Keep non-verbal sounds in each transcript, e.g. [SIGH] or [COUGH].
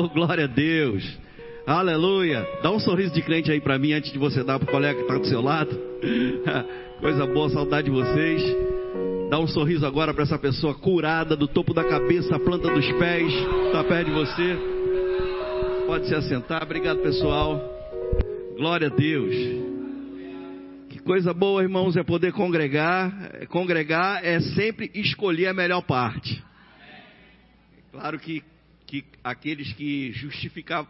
Oh, glória a Deus. Aleluia. Dá um sorriso de crente aí para mim antes de você dar para o colega que está do seu lado. [LAUGHS] Coisa boa, saudade de vocês. Dá um sorriso agora para essa pessoa curada do topo da cabeça, a planta dos pés, está perto de você. Pode se assentar. Obrigado, pessoal. Glória a Deus. Que coisa boa, irmãos, é poder congregar. Congregar é sempre escolher a melhor parte. Claro que que aqueles que justifica,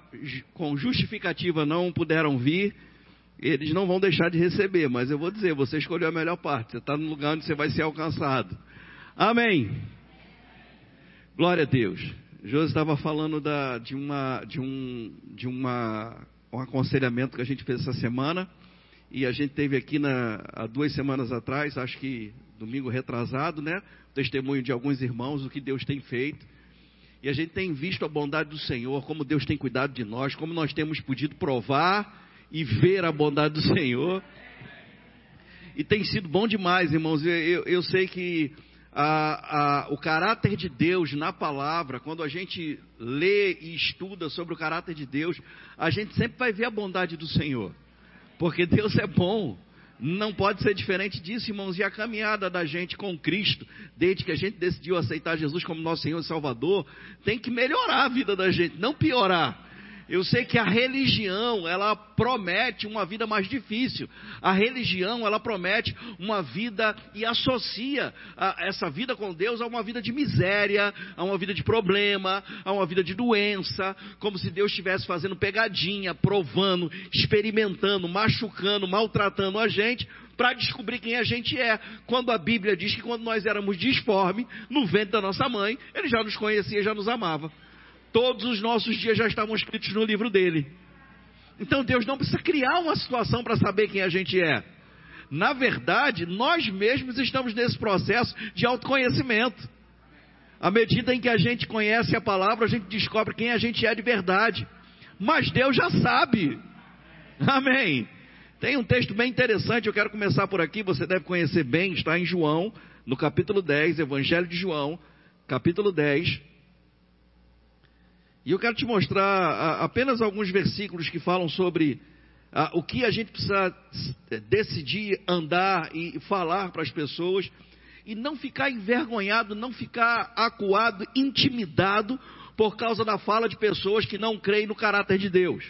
com justificativa não puderam vir, eles não vão deixar de receber, mas eu vou dizer, você escolheu a melhor parte, você está no lugar onde você vai ser alcançado. Amém. Glória a Deus. José estava falando da, de, uma, de, um, de uma, um aconselhamento que a gente fez essa semana, e a gente teve aqui na, há duas semanas atrás, acho que domingo retrasado, né? Testemunho de alguns irmãos, o que Deus tem feito. E a gente tem visto a bondade do Senhor, como Deus tem cuidado de nós, como nós temos podido provar e ver a bondade do Senhor. E tem sido bom demais, irmãos. Eu, eu, eu sei que a, a, o caráter de Deus na palavra, quando a gente lê e estuda sobre o caráter de Deus, a gente sempre vai ver a bondade do Senhor. Porque Deus é bom. Não pode ser diferente disso, irmãos. E a caminhada da gente com Cristo, desde que a gente decidiu aceitar Jesus como nosso Senhor e Salvador, tem que melhorar a vida da gente, não piorar. Eu sei que a religião, ela promete uma vida mais difícil. A religião, ela promete uma vida e associa a, essa vida com Deus a uma vida de miséria, a uma vida de problema, a uma vida de doença, como se Deus estivesse fazendo pegadinha, provando, experimentando, machucando, maltratando a gente para descobrir quem a gente é. Quando a Bíblia diz que quando nós éramos disformes, no ventre da nossa mãe, ele já nos conhecia, já nos amava. Todos os nossos dias já estavam escritos no livro dele. Então Deus não precisa criar uma situação para saber quem a gente é. Na verdade, nós mesmos estamos nesse processo de autoconhecimento. À medida em que a gente conhece a palavra, a gente descobre quem a gente é de verdade. Mas Deus já sabe. Amém. Tem um texto bem interessante, eu quero começar por aqui, você deve conhecer bem, está em João, no capítulo 10, Evangelho de João, capítulo 10, e eu quero te mostrar apenas alguns versículos que falam sobre o que a gente precisa decidir andar e falar para as pessoas e não ficar envergonhado, não ficar acuado, intimidado por causa da fala de pessoas que não creem no caráter de Deus.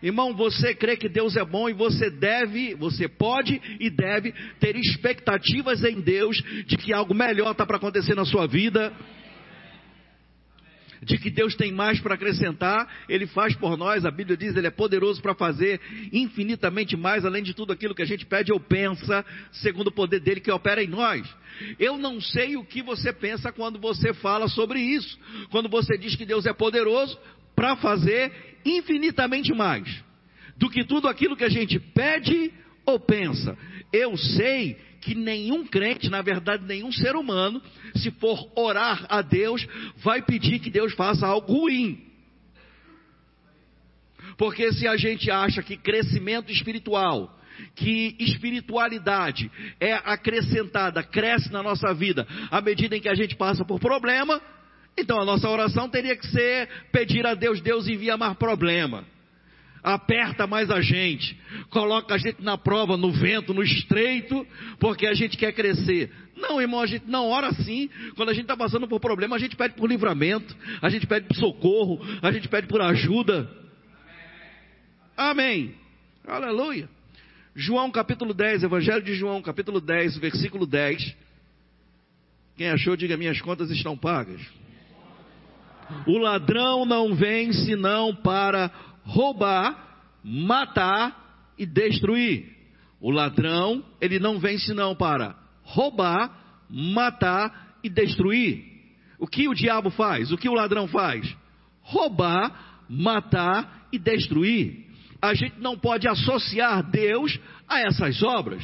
Irmão, você crê que Deus é bom e você deve, você pode e deve ter expectativas em Deus de que algo melhor está para acontecer na sua vida de que Deus tem mais para acrescentar, Ele faz por nós, a Bíblia diz, Ele é poderoso para fazer infinitamente mais, além de tudo aquilo que a gente pede ou pensa, segundo o poder dele que opera em nós. Eu não sei o que você pensa quando você fala sobre isso, quando você diz que Deus é poderoso para fazer infinitamente mais do que tudo aquilo que a gente pede ou pensa. Eu sei que nenhum crente, na verdade nenhum ser humano, se for orar a Deus, vai pedir que Deus faça algo ruim. Porque se a gente acha que crescimento espiritual, que espiritualidade é acrescentada, cresce na nossa vida à medida em que a gente passa por problema, então a nossa oração teria que ser pedir a Deus, Deus envia mais problema aperta mais a gente, coloca a gente na prova, no vento, no estreito, porque a gente quer crescer. Não, irmão, a gente não ora assim. Quando a gente está passando por problema, a gente pede por livramento, a gente pede por socorro, a gente pede por ajuda. Amém. Aleluia. João capítulo 10, Evangelho de João capítulo 10, versículo 10. Quem achou, diga: minhas contas estão pagas. O ladrão não vem senão para roubar, matar e destruir. O ladrão, ele não vem senão para roubar, matar e destruir. O que o diabo faz? O que o ladrão faz? Roubar, matar e destruir. A gente não pode associar Deus a essas obras.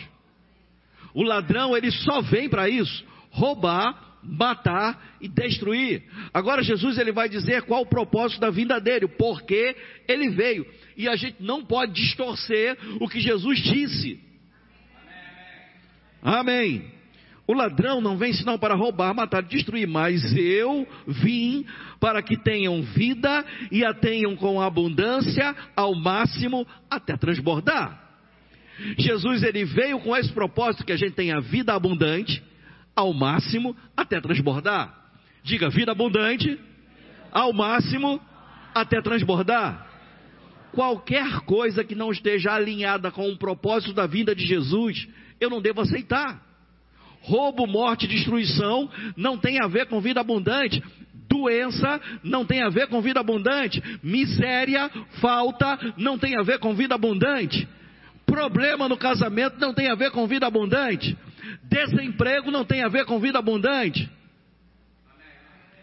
O ladrão, ele só vem para isso: roubar, matar e destruir. Agora Jesus ele vai dizer qual o propósito da vinda dele, porque ele veio. E a gente não pode distorcer o que Jesus disse. Amém. O ladrão não vem senão para roubar, matar, destruir, mas eu vim para que tenham vida e a tenham com abundância ao máximo até transbordar. Jesus ele veio com esse propósito que a gente tenha vida abundante ao máximo até transbordar. Diga vida abundante ao máximo até transbordar. Qualquer coisa que não esteja alinhada com o propósito da vinda de Jesus, eu não devo aceitar. Roubo, morte, destruição não tem a ver com vida abundante. Doença não tem a ver com vida abundante. Miséria, falta não tem a ver com vida abundante. Problema no casamento não tem a ver com vida abundante. Desemprego não tem a ver com vida abundante.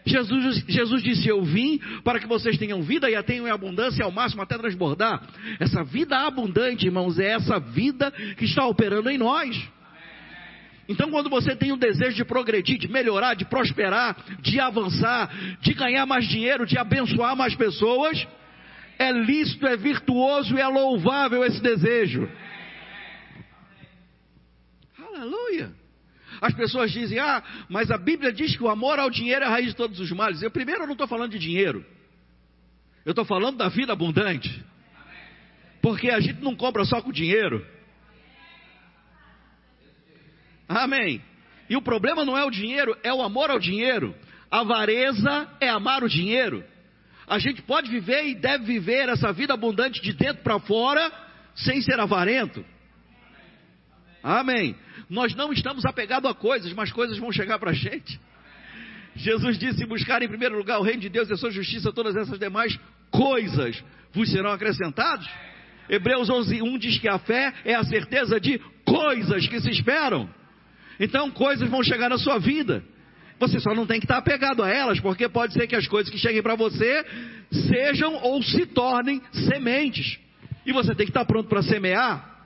Jesus, Jesus disse: Eu vim para que vocês tenham vida e a tenham em abundância ao máximo até transbordar. Essa vida abundante, irmãos, é essa vida que está operando em nós. Então, quando você tem o desejo de progredir, de melhorar, de prosperar, de avançar, de ganhar mais dinheiro, de abençoar mais pessoas, é lícito, é virtuoso e é louvável esse desejo. Aleluia. As pessoas dizem, ah, mas a Bíblia diz que o amor ao dinheiro é a raiz de todos os males. Eu primeiro eu não estou falando de dinheiro. Eu estou falando da vida abundante. Porque a gente não compra só com dinheiro. Amém. E o problema não é o dinheiro, é o amor ao dinheiro. Avareza é amar o dinheiro. A gente pode viver e deve viver essa vida abundante de dentro para fora, sem ser avarento. Amém. Nós não estamos apegados a coisas, mas coisas vão chegar para a gente. Jesus disse: buscar em primeiro lugar o reino de Deus e a sua justiça, todas essas demais coisas vos serão acrescentadas. Hebreus 11, 1 diz que a fé é a certeza de coisas que se esperam. Então, coisas vão chegar na sua vida. Você só não tem que estar apegado a elas, porque pode ser que as coisas que cheguem para você sejam ou se tornem sementes. E você tem que estar pronto para semear.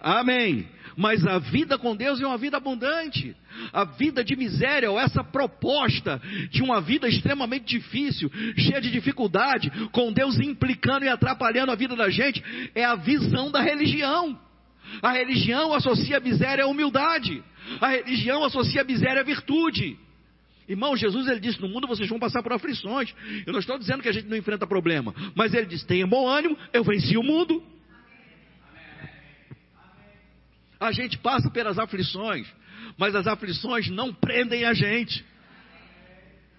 Amém. Mas a vida com Deus é uma vida abundante. A vida de miséria, ou essa proposta de uma vida extremamente difícil, cheia de dificuldade, com Deus implicando e atrapalhando a vida da gente, é a visão da religião. A religião associa a miséria à humildade. A religião associa a miséria à virtude. Irmão, Jesus ele disse: No mundo vocês vão passar por aflições. Eu não estou dizendo que a gente não enfrenta problema, mas ele disse: Tenha bom ânimo, eu venci o mundo. A gente passa pelas aflições, mas as aflições não prendem a gente.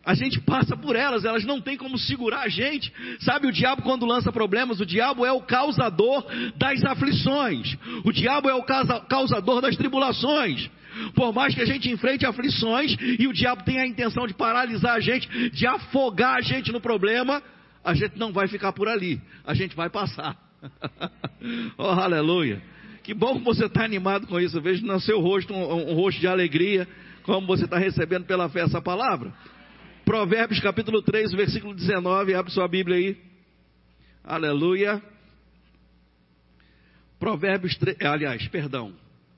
A gente passa por elas, elas não têm como segurar a gente. Sabe, o diabo, quando lança problemas, o diabo é o causador das aflições, o diabo é o causador das tribulações. Por mais que a gente enfrente aflições e o diabo tenha a intenção de paralisar a gente, de afogar a gente no problema, a gente não vai ficar por ali, a gente vai passar. [LAUGHS] oh, aleluia. Que bom que você está animado com isso. Eu vejo no seu rosto um, um rosto de alegria, como você está recebendo pela fé essa palavra. Provérbios capítulo 3, versículo 19, abre sua Bíblia aí. Aleluia. Provérbios 3, aliás, perdão.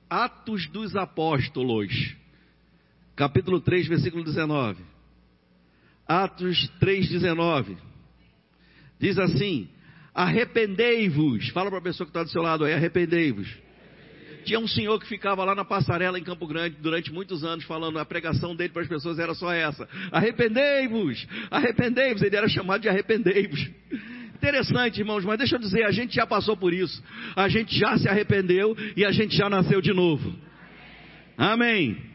Atos dos Apóstolos, capítulo 3, versículo 19. Atos 3, 19. Diz assim: Arrependei-vos. Fala para a pessoa que está do seu lado aí, arrependei-vos. Tinha um senhor que ficava lá na passarela em Campo Grande durante muitos anos falando, a pregação dele para as pessoas era só essa: arrependei-vos, arrependei-vos. Ele era chamado de arrependei-vos. Interessante, irmãos, mas deixa eu dizer, a gente já passou por isso. A gente já se arrependeu e a gente já nasceu de novo. Amém.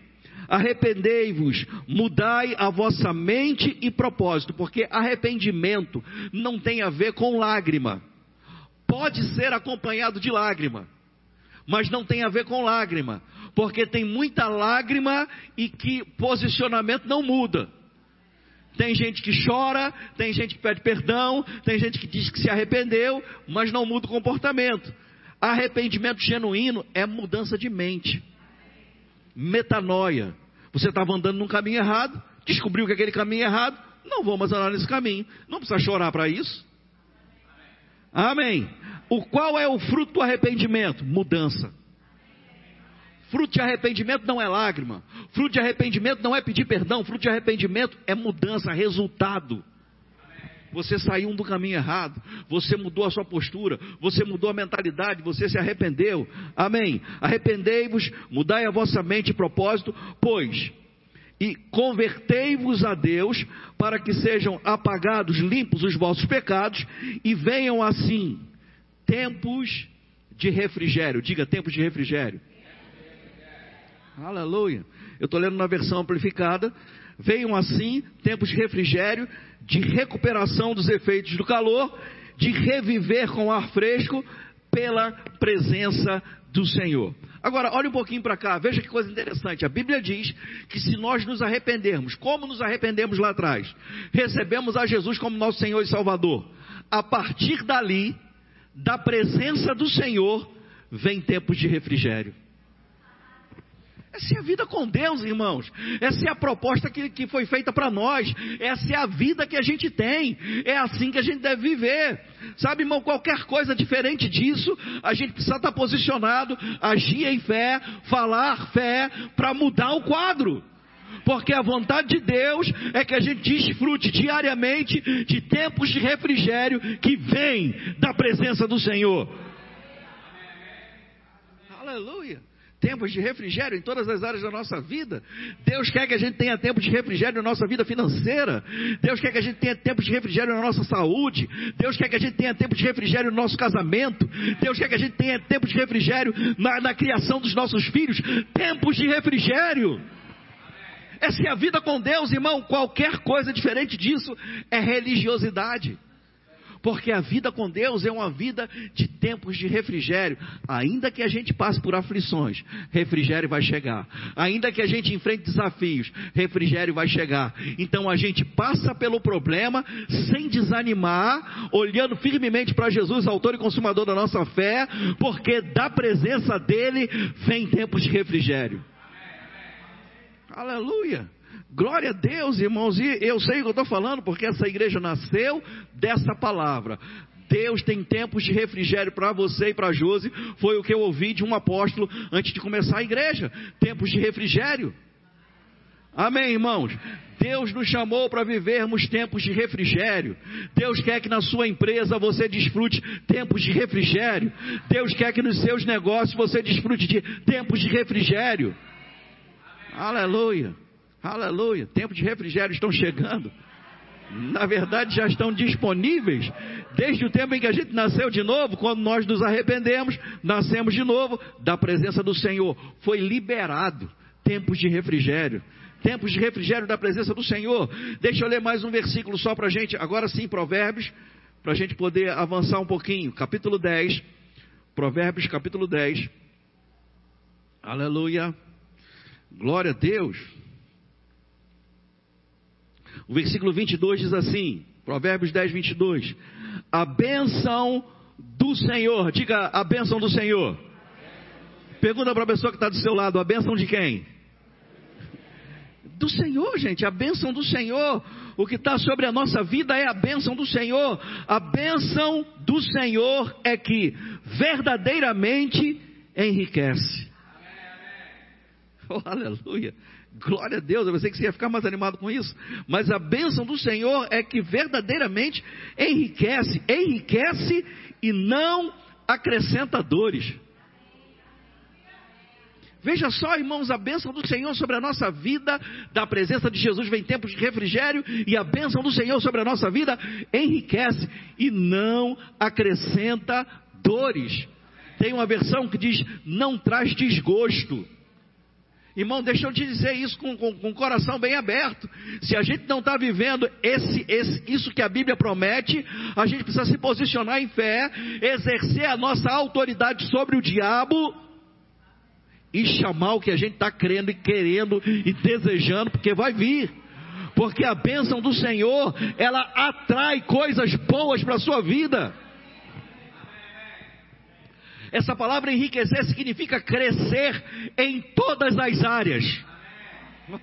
Arrependei-vos, mudai a vossa mente e propósito, porque arrependimento não tem a ver com lágrima. Pode ser acompanhado de lágrima mas não tem a ver com lágrima, porque tem muita lágrima e que posicionamento não muda. Tem gente que chora, tem gente que pede perdão, tem gente que diz que se arrependeu, mas não muda o comportamento. Arrependimento genuíno é mudança de mente. Metanoia. Você estava andando num caminho errado, descobriu que aquele caminho é errado, não vou mais andar nesse caminho. Não precisa chorar para isso. Amém. O qual é o fruto do arrependimento? Mudança. Fruto de arrependimento não é lágrima. Fruto de arrependimento não é pedir perdão. Fruto de arrependimento é mudança, resultado. Você saiu do caminho errado, você mudou a sua postura, você mudou a mentalidade, você se arrependeu. Amém. Arrependei-vos, mudai a vossa mente e propósito, pois e convertei-vos a Deus para que sejam apagados, limpos os vossos pecados e venham assim tempos de refrigério. Diga tempos de refrigério. Aleluia. Eu estou lendo na versão amplificada. Venham assim tempos de refrigério, de recuperação dos efeitos do calor, de reviver com ar fresco pela presença do Senhor. Agora, olhe um pouquinho para cá, veja que coisa interessante. A Bíblia diz que se nós nos arrependermos, como nos arrependemos lá atrás, recebemos a Jesus como nosso Senhor e Salvador. A partir dali, da presença do Senhor, vem tempos de refrigério. Essa é a vida com Deus, irmãos. Essa é a proposta que, que foi feita para nós. Essa é a vida que a gente tem. É assim que a gente deve viver. Sabe, irmão, qualquer coisa diferente disso, a gente precisa estar posicionado, agir em fé, falar fé, para mudar o quadro. Porque a vontade de Deus é que a gente desfrute diariamente de tempos de refrigério que vem da presença do Senhor. Aleluia tempos de refrigério em todas as áreas da nossa vida. Deus quer que a gente tenha tempo de refrigério na nossa vida financeira. Deus quer que a gente tenha tempo de refrigério na nossa saúde. Deus quer que a gente tenha tempo de refrigério no nosso casamento. Deus quer que a gente tenha tempo de refrigério na, na criação dos nossos filhos. Tempos de refrigério. Essa é a vida com Deus, irmão. Qualquer coisa diferente disso é religiosidade. Porque a vida com Deus é uma vida de tempos de refrigério. Ainda que a gente passe por aflições, refrigério vai chegar. Ainda que a gente enfrente desafios, refrigério vai chegar. Então a gente passa pelo problema sem desanimar, olhando firmemente para Jesus, autor e consumador da nossa fé, porque da presença dele vem tempos de refrigério. Aleluia. Glória a Deus, irmãos, e eu sei o que eu estou falando, porque essa igreja nasceu dessa palavra. Deus tem tempos de refrigério para você e para Josi, foi o que eu ouvi de um apóstolo antes de começar a igreja. Tempos de refrigério. Amém, irmãos? Deus nos chamou para vivermos tempos de refrigério. Deus quer que na sua empresa você desfrute tempos de refrigério. Deus quer que nos seus negócios você desfrute de tempos de refrigério. Aleluia. Aleluia. Tempo de refrigério estão chegando. Na verdade, já estão disponíveis. Desde o tempo em que a gente nasceu de novo, quando nós nos arrependemos, nascemos de novo da presença do Senhor. Foi liberado tempos de refrigério. Tempos de refrigério da presença do Senhor. Deixa eu ler mais um versículo só para a gente. Agora sim, Provérbios, para a gente poder avançar um pouquinho. Capítulo 10. Provérbios, capítulo 10. Aleluia. Glória a Deus. O versículo 22 diz assim, Provérbios 10, 22. A bênção do Senhor, diga a bênção do Senhor. Pergunta para a pessoa que está do seu lado, a bênção de quem? Do Senhor, gente, a bênção do Senhor. O que está sobre a nossa vida é a bênção do Senhor. A bênção do Senhor é que verdadeiramente enriquece. [LAUGHS] Oh, aleluia. Glória a Deus, eu pensei que você ia ficar mais animado com isso. Mas a bênção do Senhor é que verdadeiramente enriquece, enriquece e não acrescenta dores. Veja só, irmãos, a bênção do Senhor sobre a nossa vida, da presença de Jesus vem tempos de refrigério, e a bênção do Senhor sobre a nossa vida enriquece e não acrescenta dores. Tem uma versão que diz: não traz desgosto. Irmão, deixa eu te dizer isso com, com, com o coração bem aberto. Se a gente não está vivendo esse, esse, isso que a Bíblia promete, a gente precisa se posicionar em fé, exercer a nossa autoridade sobre o diabo e chamar o que a gente está crendo e querendo e desejando, porque vai vir. Porque a bênção do Senhor, ela atrai coisas boas para a sua vida. Essa palavra enriquecer significa crescer em todas as áreas.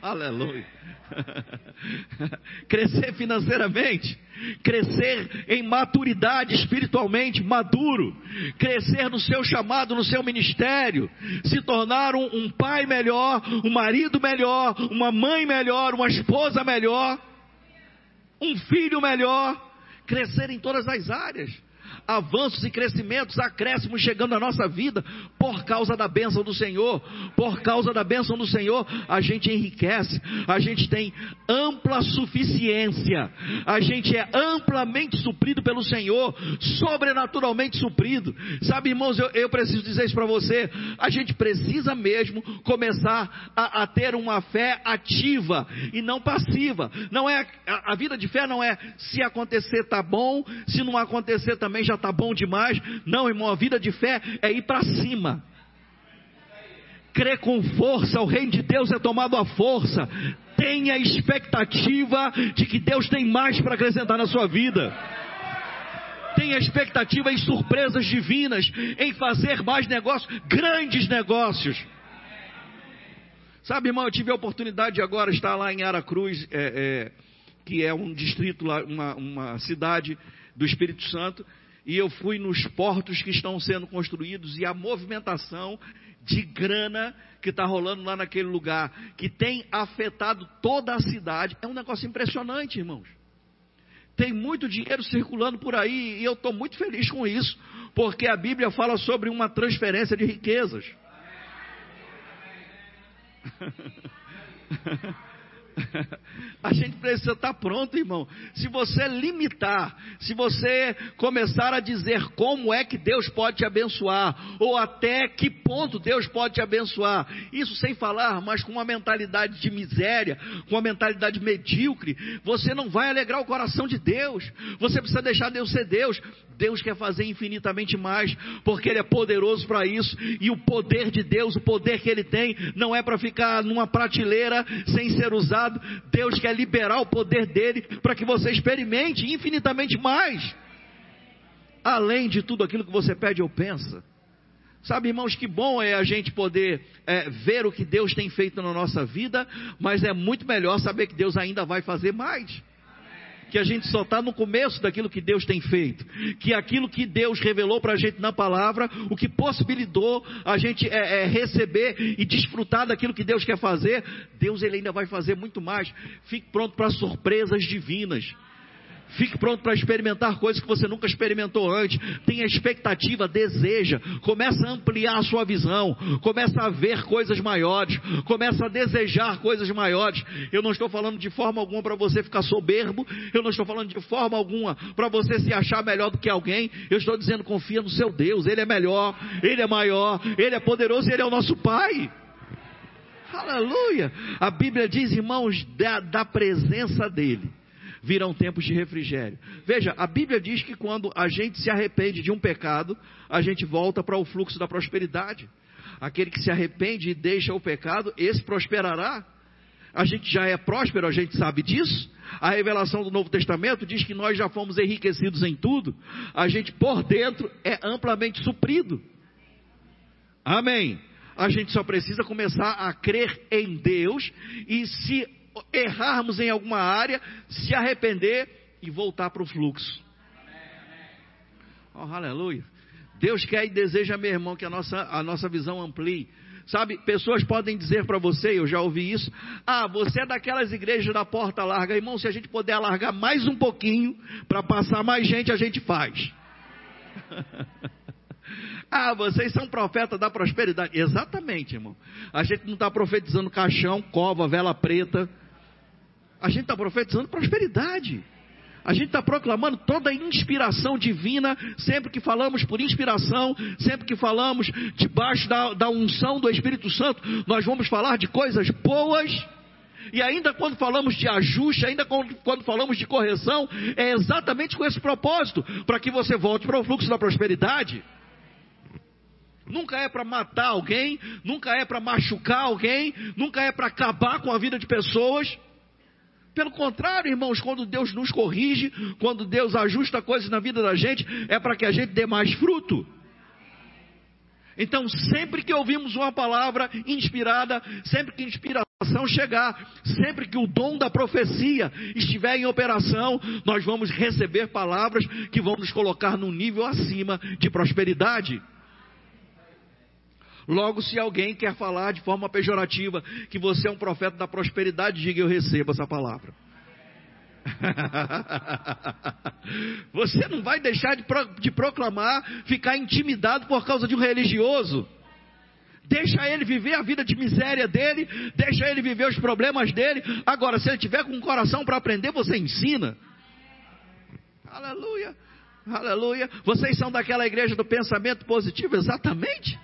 Aleluia. [LAUGHS] crescer financeiramente, crescer em maturidade espiritualmente, maduro, crescer no seu chamado, no seu ministério, se tornar um, um pai melhor, um marido melhor, uma mãe melhor, uma esposa melhor, um filho melhor, crescer em todas as áreas avanços e crescimentos, acréscimos chegando à nossa vida por causa da bênção do Senhor. Por causa da bênção do Senhor, a gente enriquece, a gente tem ampla suficiência, a gente é amplamente suprido pelo Senhor, sobrenaturalmente suprido. Sabe, irmãos, eu, eu preciso dizer isso para você. A gente precisa mesmo começar a, a, ter uma fé ativa e não passiva. Não é a, a vida de fé não é se acontecer tá bom, se não acontecer também já está bom demais. Não, irmão, a vida de fé é ir para cima. Crer com força, o reino de Deus é tomado à força. Tenha expectativa de que Deus tem mais para acrescentar na sua vida. Tenha expectativa em surpresas divinas, em fazer mais negócios, grandes negócios. Sabe, irmão, eu tive a oportunidade de agora estar lá em Aracruz, é, é, que é um distrito, uma, uma cidade do Espírito Santo, e eu fui nos portos que estão sendo construídos e a movimentação de grana que está rolando lá naquele lugar, que tem afetado toda a cidade, é um negócio impressionante, irmãos. Tem muito dinheiro circulando por aí e eu estou muito feliz com isso, porque a Bíblia fala sobre uma transferência de riquezas. [LAUGHS] [LAUGHS] A gente precisa estar pronto, irmão. Se você limitar, se você começar a dizer como é que Deus pode te abençoar, ou até que ponto Deus pode te abençoar, isso sem falar, mas com uma mentalidade de miséria, com uma mentalidade medíocre, você não vai alegrar o coração de Deus. Você precisa deixar Deus ser Deus. Deus quer fazer infinitamente mais, porque Ele é poderoso para isso, e o poder de Deus, o poder que Ele tem, não é para ficar numa prateleira sem ser usado. Deus quer liberar o poder dele para que você experimente infinitamente mais, além de tudo aquilo que você pede ou pensa. Sabe, irmãos, que bom é a gente poder é, ver o que Deus tem feito na nossa vida, mas é muito melhor saber que Deus ainda vai fazer mais que a gente só está no começo daquilo que Deus tem feito, que aquilo que Deus revelou para a gente na palavra, o que possibilitou a gente é, é, receber e desfrutar daquilo que Deus quer fazer, Deus ele ainda vai fazer muito mais. Fique pronto para surpresas divinas. Fique pronto para experimentar coisas que você nunca experimentou antes. Tenha expectativa, deseja. Começa a ampliar a sua visão. Começa a ver coisas maiores. Começa a desejar coisas maiores. Eu não estou falando de forma alguma para você ficar soberbo. Eu não estou falando de forma alguma para você se achar melhor do que alguém. Eu estou dizendo confia no seu Deus. Ele é melhor. Ele é maior. Ele é poderoso. Ele é o nosso Pai. Aleluia. A Bíblia diz, irmãos, da, da presença dele virão tempos de refrigério. Veja, a Bíblia diz que quando a gente se arrepende de um pecado, a gente volta para o fluxo da prosperidade. Aquele que se arrepende e deixa o pecado, esse prosperará. A gente já é próspero, a gente sabe disso. A revelação do Novo Testamento diz que nós já fomos enriquecidos em tudo. A gente por dentro é amplamente suprido. Amém. A gente só precisa começar a crer em Deus e se errarmos em alguma área, se arrepender e voltar para o fluxo. Oh, aleluia. Deus quer e deseja, meu irmão, que a nossa, a nossa visão amplie. Sabe, pessoas podem dizer para você, eu já ouvi isso, ah, você é daquelas igrejas da porta larga, irmão, se a gente puder alargar mais um pouquinho, para passar mais gente, a gente faz. [LAUGHS] ah, vocês são profetas da prosperidade. Exatamente, irmão. A gente não está profetizando caixão, cova, vela preta. A gente está profetizando prosperidade. A gente está proclamando toda a inspiração divina, sempre que falamos por inspiração, sempre que falamos debaixo da, da unção do Espírito Santo, nós vamos falar de coisas boas. E ainda quando falamos de ajuste, ainda quando, quando falamos de correção, é exatamente com esse propósito, para que você volte para o fluxo da prosperidade. Nunca é para matar alguém, nunca é para machucar alguém, nunca é para acabar com a vida de pessoas. Pelo contrário, irmãos, quando Deus nos corrige, quando Deus ajusta coisas na vida da gente, é para que a gente dê mais fruto. Então, sempre que ouvimos uma palavra inspirada, sempre que inspiração chegar, sempre que o dom da profecia estiver em operação, nós vamos receber palavras que vão nos colocar num nível acima de prosperidade. Logo, se alguém quer falar de forma pejorativa que você é um profeta da prosperidade, diga eu recebo essa palavra. [LAUGHS] Você não vai deixar de, pro, de proclamar, ficar intimidado por causa de um religioso. Deixa ele viver a vida de miséria dele, deixa ele viver os problemas dele. Agora, se ele tiver com um coração para aprender, você ensina. Aleluia, aleluia. Vocês são daquela igreja do pensamento positivo? Exatamente.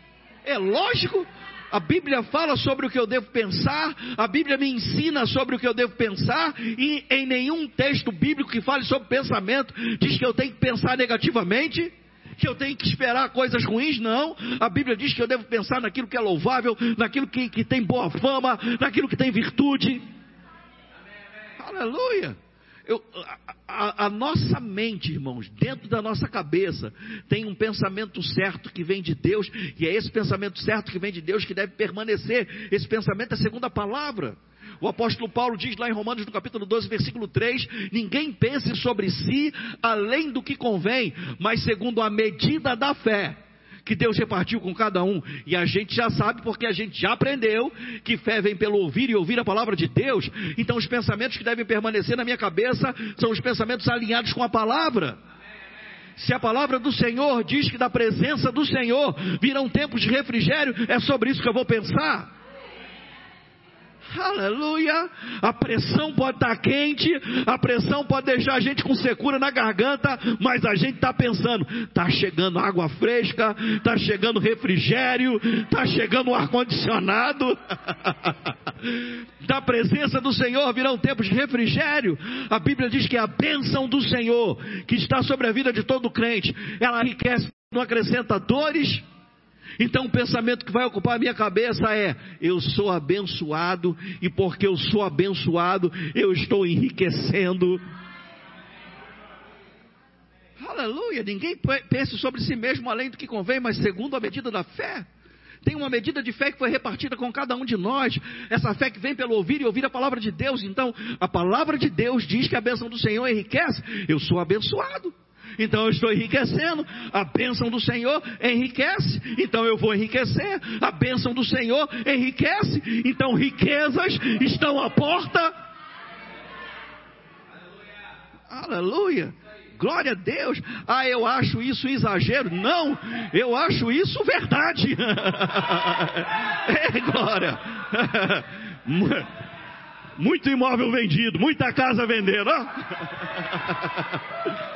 É lógico. A Bíblia fala sobre o que eu devo pensar, a Bíblia me ensina sobre o que eu devo pensar, e em nenhum texto bíblico que fale sobre pensamento diz que eu tenho que pensar negativamente que eu tenho que esperar coisas ruins, não. A Bíblia diz que eu devo pensar naquilo que é louvável, naquilo que, que tem boa fama, naquilo que tem virtude. Aleluia. Eu, a, a, nossa mente, irmãos, dentro da nossa cabeça, tem um pensamento certo que vem de Deus, e é esse pensamento certo que vem de Deus que deve permanecer. Esse pensamento é segundo a palavra. O apóstolo Paulo diz lá em Romanos no capítulo 12, versículo 3: Ninguém pense sobre si além do que convém, mas segundo a medida da fé que Deus repartiu com cada um. E a gente já sabe, porque a gente já aprendeu, que fé vem pelo ouvir e ouvir a palavra de Deus. Então, os pensamentos que devem permanecer na minha cabeça são os pensamentos alinhados com a palavra. Se a palavra do Senhor diz que da presença do Senhor virão tempos de refrigério, é sobre isso que eu vou pensar. Aleluia! A pressão pode estar quente, a pressão pode deixar a gente com secura na garganta, mas a gente está pensando: está chegando água fresca, está chegando refrigério, está chegando ar condicionado. [LAUGHS] da presença do Senhor virão tempos de refrigério. A Bíblia diz que a bênção do Senhor, que está sobre a vida de todo crente, ela enriquece, não acrescenta dores então o pensamento que vai ocupar a minha cabeça é: eu sou abençoado, e porque eu sou abençoado, eu estou enriquecendo. Aleluia! Ninguém pense sobre si mesmo além do que convém, mas segundo a medida da fé. Tem uma medida de fé que foi repartida com cada um de nós. Essa fé que vem pelo ouvir e ouvir a palavra de Deus. Então, a palavra de Deus diz que a bênção do Senhor enriquece. Eu sou abençoado. Então eu estou enriquecendo. A bênção do Senhor enriquece. Então eu vou enriquecer. A bênção do Senhor enriquece. Então riquezas estão à porta. Aleluia. Glória a Deus. Ah, eu acho isso exagero. Não, eu acho isso verdade. [LAUGHS] é, glória. [LAUGHS] Muito imóvel vendido, muita casa vendendo. [LAUGHS]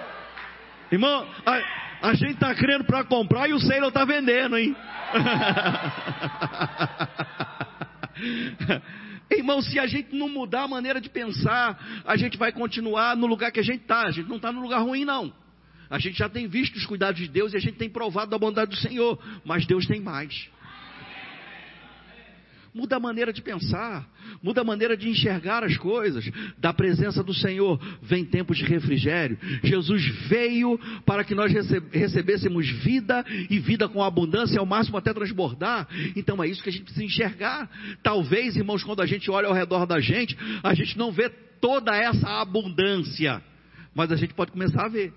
Irmão, a, a gente está crendo para comprar e o Senhor está vendendo, hein? [LAUGHS] Irmão, se a gente não mudar a maneira de pensar, a gente vai continuar no lugar que a gente está. A gente não está no lugar ruim, não. A gente já tem visto os cuidados de Deus e a gente tem provado a bondade do Senhor. Mas Deus tem mais. Muda a maneira de pensar, muda a maneira de enxergar as coisas. Da presença do Senhor vem tempos de refrigério. Jesus veio para que nós recebêssemos vida e vida com abundância, ao máximo até transbordar. Então é isso que a gente precisa enxergar. Talvez, irmãos, quando a gente olha ao redor da gente, a gente não vê toda essa abundância, mas a gente pode começar a ver.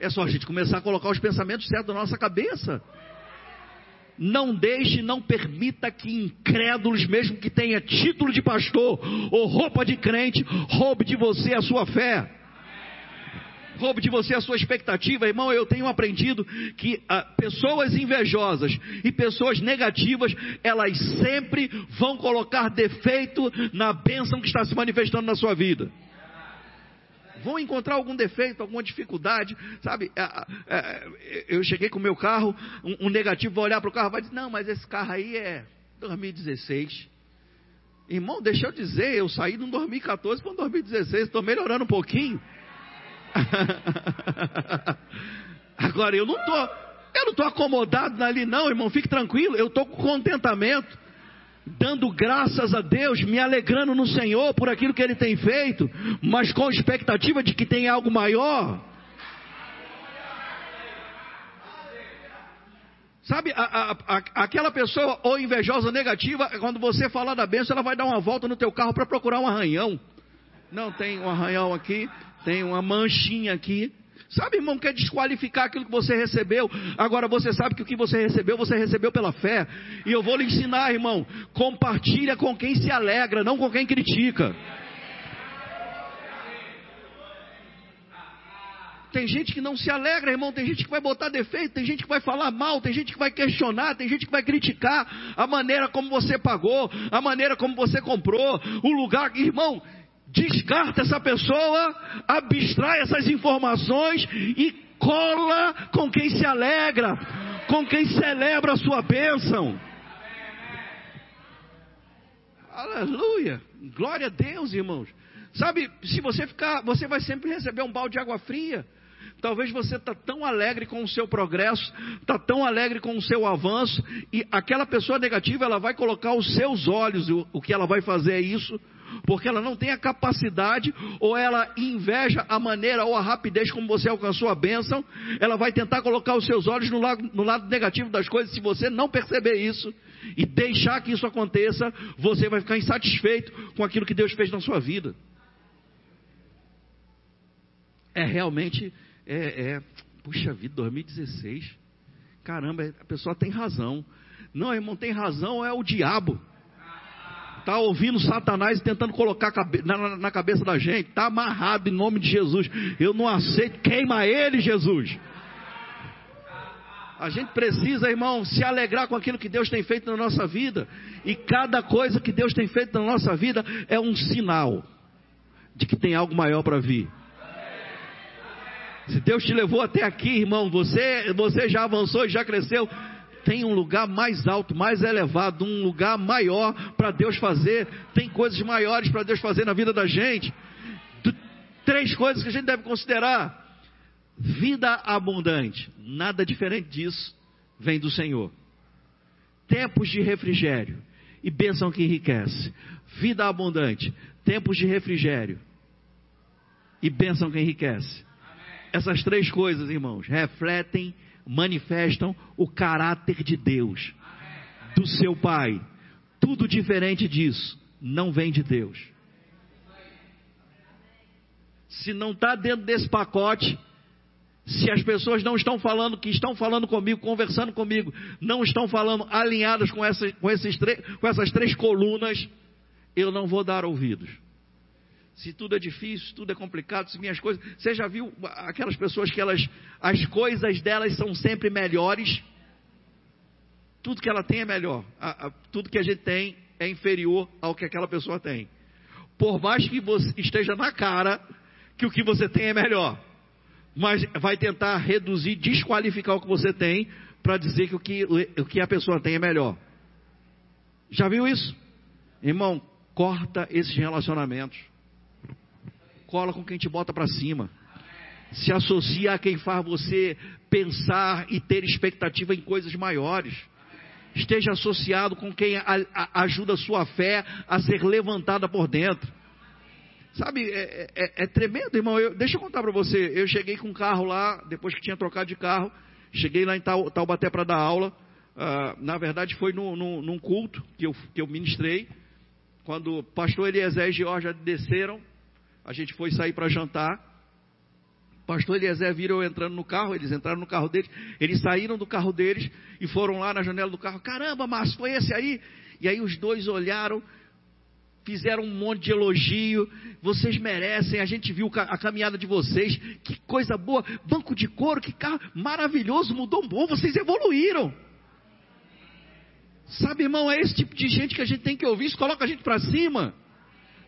É só a gente começar a colocar os pensamentos certos na nossa cabeça. Não deixe, não permita que incrédulos, mesmo que tenha título de pastor ou roupa de crente, roube de você a sua fé. Roube de você a sua expectativa, irmão. Eu tenho aprendido que ah, pessoas invejosas e pessoas negativas, elas sempre vão colocar defeito na bênção que está se manifestando na sua vida vão encontrar algum defeito, alguma dificuldade, sabe? É, é, eu cheguei com o meu carro, um, negativo vai olhar para o carro e vai dizer: Não, mas esse carro aí é 2016. Irmão, deixa eu dizer, eu saí de um 2014 para um 2016, estou melhorando um pouquinho. [LAUGHS] Agora eu não estou, eu não estou acomodado ali, não, irmão, fique tranquilo, eu estou com contentamento dando graças a Deus, me alegrando no Senhor por aquilo que Ele tem feito, mas com expectativa de que tem algo maior. Sabe, a, a, a, aquela pessoa ou invejosa negativa, quando você falar da bênção, ela vai dar uma volta no teu carro para procurar um arranhão. Não, tem um arranhão aqui, tem uma manchinha aqui. Sabe, irmão, quer desqualificar aquilo que você recebeu. Agora você sabe que o que você recebeu, você recebeu pela fé. E eu vou lhe ensinar, irmão, compartilha com quem se alegra, não com quem critica. Tem gente que não se alegra, irmão. Tem gente que vai botar defeito, tem gente que vai falar mal, tem gente que vai questionar, tem gente que vai criticar a maneira como você pagou, a maneira como você comprou, o lugar. Irmão, descarta essa pessoa, abstrai essas informações e cola com quem se alegra, com quem celebra a sua bênção. Aleluia! Glória a Deus, irmãos. Sabe, se você ficar, você vai sempre receber um balde de água fria. Talvez você está tão alegre com o seu progresso, está tão alegre com o seu avanço, e aquela pessoa negativa, ela vai colocar os seus olhos, o, o que ela vai fazer é isso, porque ela não tem a capacidade, ou ela inveja a maneira ou a rapidez como você alcançou a bênção, ela vai tentar colocar os seus olhos no lado, no lado negativo das coisas, se você não perceber isso, e deixar que isso aconteça, você vai ficar insatisfeito com aquilo que Deus fez na sua vida. É realmente, é, é puxa vida, 2016, caramba, a pessoa tem razão. Não, irmão, tem razão, é o diabo. Está ouvindo Satanás tentando colocar na, cabeça da gente. Está amarrado em nome de Jesus. Eu não aceito. Queima ele, Jesus. A gente precisa, irmão, se alegrar com aquilo que Deus tem feito na nossa vida. E cada coisa que Deus tem feito na nossa vida é um sinal de que tem algo maior para vir. Se Deus te levou até aqui, irmão, você, você já avançou e já cresceu tem um lugar mais alto, mais elevado, um lugar maior para Deus fazer, tem coisas maiores para Deus fazer na vida da gente. Três coisas que a gente deve considerar: vida abundante, nada diferente disso vem do Senhor. Tempos de refrigério e bênção que enriquece. Vida abundante, tempos de refrigério e bênção que enriquece. Essas três coisas, irmãos, refletem manifestam o caráter de Deus, do seu Pai. Tudo diferente disso não vem de Deus. Se não está dentro desse pacote, se as pessoas não estão falando, que estão falando comigo, conversando comigo, não estão falando alinhadas com essas, com esses, com essas três colunas, eu não vou dar ouvidos se tudo é difícil, se tudo é complicado, se minhas coisas. Você já viu aquelas pessoas que elas, as coisas delas são sempre melhores? Tudo que ela tem é melhor. A, a, tudo que a gente tem é inferior ao que aquela pessoa tem. Por mais que você esteja na cara que o que você tem é melhor. Mas vai tentar reduzir, desqualificar o que você tem para dizer que o, que o que a pessoa tem é melhor. Já viu isso? Irmão, corta esses relacionamentos cola com quem te bota para cima. Se associa a quem faz você pensar e ter expectativa em coisas maiores. Esteja associado com quem ajuda a sua fé a ser levantada por dentro. Sabe, é, é, é tremendo, irmão. Eu, deixa eu contar para você. Eu cheguei com um carro lá, depois que tinha trocado de carro. Cheguei lá em Taubaté para dar aula. Uh, na verdade, foi no, no, num culto que eu, que eu ministrei. Quando o pastor Eliezer e Georgia desceram a gente foi sair para jantar. Pastor Eliezer viram eu entrando no carro, eles entraram no carro deles, eles saíram do carro deles e foram lá na janela do carro. Caramba, mas foi esse aí? E aí os dois olharam, fizeram um monte de elogio. Vocês merecem, a gente viu a caminhada de vocês, que coisa boa, banco de couro, que carro maravilhoso, mudou bom, vocês evoluíram. Sabe, irmão, é esse tipo de gente que a gente tem que ouvir, isso coloca a gente para cima.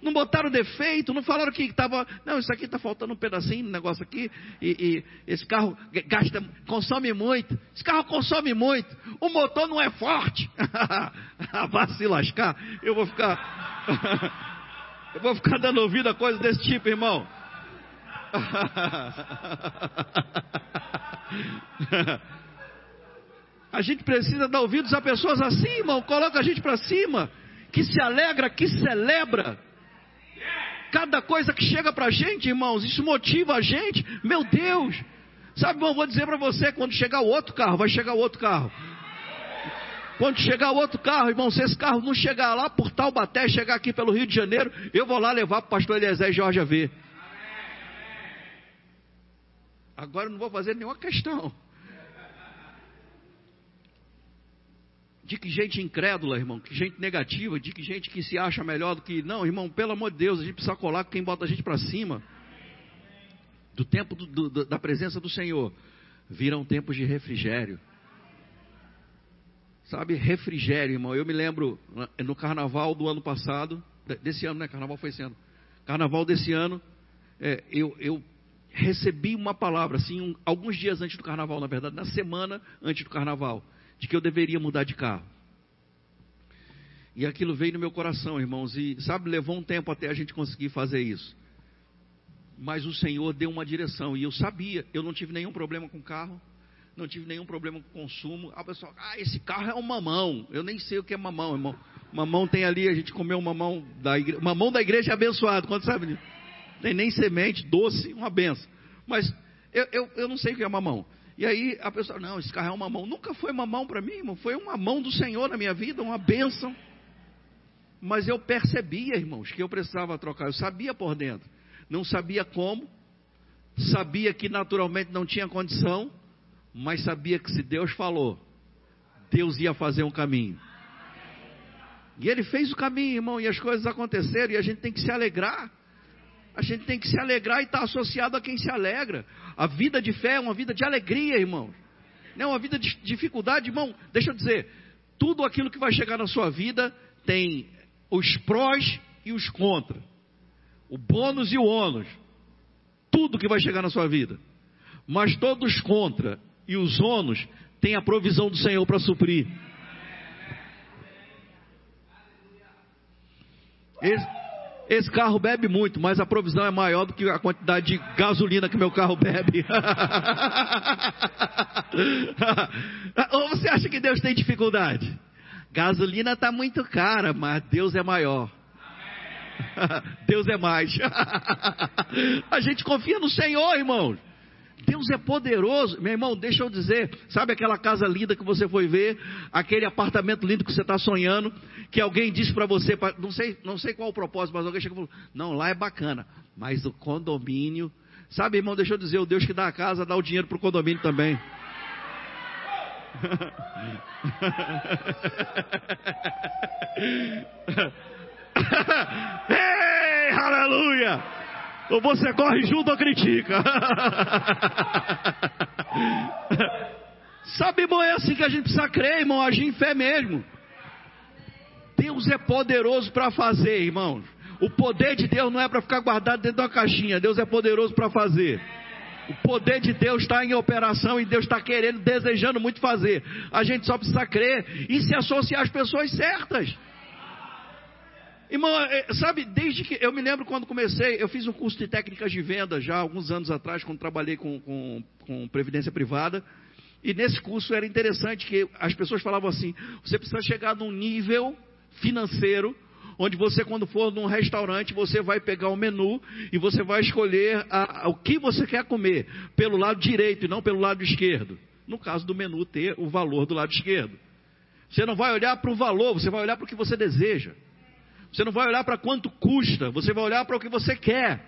Não botaram defeito, não falaram que estava. Não, isso aqui está faltando um pedacinho no negócio aqui. E, e, esse carro gasta, consome muito. Esse carro consome muito. O motor não é forte. [LAUGHS] Vá se lascar. Eu vou ficar. [LAUGHS] eu vou ficar dando ouvido a coisa desse tipo, irmão. [LAUGHS] a gente precisa dar ouvidos a pessoas assim, irmão. Coloca a gente para cima. Que se alegra, que celebra cada coisa que chega para a gente, irmãos, isso motiva a gente. Meu Deus! Sabe, irmão, vou dizer para você, quando chegar o outro carro, vai chegar o outro carro. Quando chegar o outro carro, irmão, se esse carro não chegar lá por Taubaté, chegar aqui pelo Rio de Janeiro, eu vou lá levar para o pastor Eliezer e Jorge a ver. Agora eu não vou fazer nenhuma questão. De que gente incrédula, irmão, que gente negativa, de que gente que se acha melhor do que. Não, irmão, pelo amor de Deus, a gente precisa colar com quem bota a gente para cima. do tempo do, do, da presença do Senhor, viram tempos de refrigério. Sabe, refrigério, irmão. Eu me lembro no carnaval do ano passado, desse ano, né? Carnaval foi esse ano. Carnaval desse ano, é, eu, eu, recebi uma palavra, assim, um, alguns dias antes do carnaval, na verdade, na semana antes do carnaval, de que eu deveria mudar de carro. E aquilo veio no meu coração, irmãos, e sabe, levou um tempo até a gente conseguir fazer isso. Mas o Senhor deu uma direção, e eu sabia, eu não tive nenhum problema com o carro, não tive nenhum problema com consumo. A pessoa, ah, esse carro é um mamão. Eu nem sei o que é mamão, irmão. Mamão tem ali, a gente comeu mamão da igreja. Mamão da igreja é abençoado, quanto sabe disso? Tem nem semente, doce, uma benção. Mas eu, eu, eu não sei o que é mamão. E aí a pessoa, não, esse carro é um mamão. Nunca foi mamão para mim, irmão. Foi uma mão do Senhor na minha vida, uma bênção. Mas eu percebia, irmãos, que eu precisava trocar. Eu sabia por dentro. Não sabia como. Sabia que naturalmente não tinha condição mas sabia que se Deus falou, Deus ia fazer um caminho. E ele fez o caminho, irmão, e as coisas aconteceram, e a gente tem que se alegrar. A gente tem que se alegrar e estar associado a quem se alegra. A vida de fé é uma vida de alegria, irmão. Não é uma vida de dificuldade, irmão. Deixa eu dizer, tudo aquilo que vai chegar na sua vida tem os prós e os contras. O bônus e o ônus. Tudo que vai chegar na sua vida. Mas todos contra e os ônus têm a provisão do Senhor para suprir. Esse, esse, carro bebe muito, mas a provisão é maior do que a quantidade de gasolina que meu carro bebe. [LAUGHS] Ou você acha que Deus tem dificuldade? Gasolina está muito cara, mas Deus é maior. [LAUGHS] Deus é mais. [LAUGHS] a gente confia no Senhor, irmãos. Deus é poderoso. Meu irmão, deixa eu dizer, sabe aquela casa linda que você foi ver, aquele apartamento lindo que você está sonhando, que alguém disse para você, não sei, não sei qual o propósito, mas alguém chegou e falou, não, lá é bacana, mas o condomínio, sabe irmão, deixa eu dizer, o Deus que dá a casa dá o dinheiro para o condomínio também. [LAUGHS] Ei, aleluia! Ou você corre junto ou critica. Sabe, irmão, é assim que a gente precisa crer, irmão, agir em fé mesmo. Deus é poderoso para fazer, irmãos. O poder de Deus não é para ficar guardado dentro de uma caixinha. Deus é poderoso para fazer. O poder de Deus está em operação e Deus está querendo, desejando muito fazer. A gente só precisa crer e se associar às pessoas certas. Irmão, é, sabe, desde que eu me lembro quando comecei, eu fiz um curso de técnicas de venda já alguns anos atrás, quando trabalhei com, com, com previdência privada. E nesse curso era interessante que as pessoas falavam assim: você precisa chegar num nível financeiro onde você, quando for num restaurante, você vai pegar o menu e você vai escolher a, a, o que você quer comer, pelo lado direito e não pelo lado esquerdo. No caso do menu, ter o valor do lado esquerdo. Você não vai olhar para o valor, você vai olhar para o que você deseja. Você não vai olhar para quanto custa, você vai olhar para o que você quer.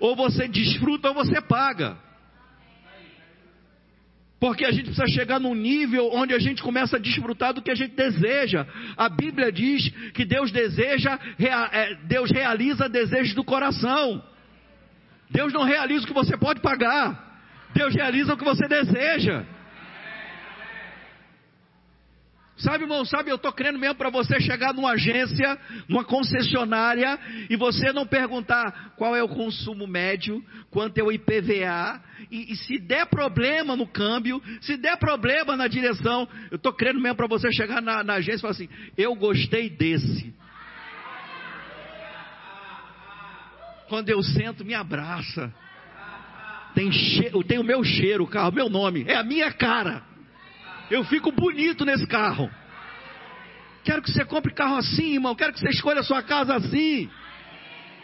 Ou você desfruta ou você paga. Porque a gente precisa chegar num nível onde a gente começa a desfrutar do que a gente deseja. A Bíblia diz que Deus deseja, é, Deus realiza desejos do coração. Deus não realiza o que você pode pagar. Deus realiza o que você deseja. Sabe, irmão, sabe, eu estou crendo mesmo para você chegar numa agência, numa concessionária, e você não perguntar qual é o consumo médio, quanto é o IPVA, e, e se der problema no câmbio, se der problema na direção, eu estou crendo mesmo para você chegar na, na agência e falar assim: eu gostei desse. Quando eu sento, me abraça. Tem, cheiro, tem o meu cheiro, o carro, meu nome, é a minha cara. Eu fico bonito nesse carro. Quero que você compre carro assim, irmão. Quero que você escolha a sua casa assim.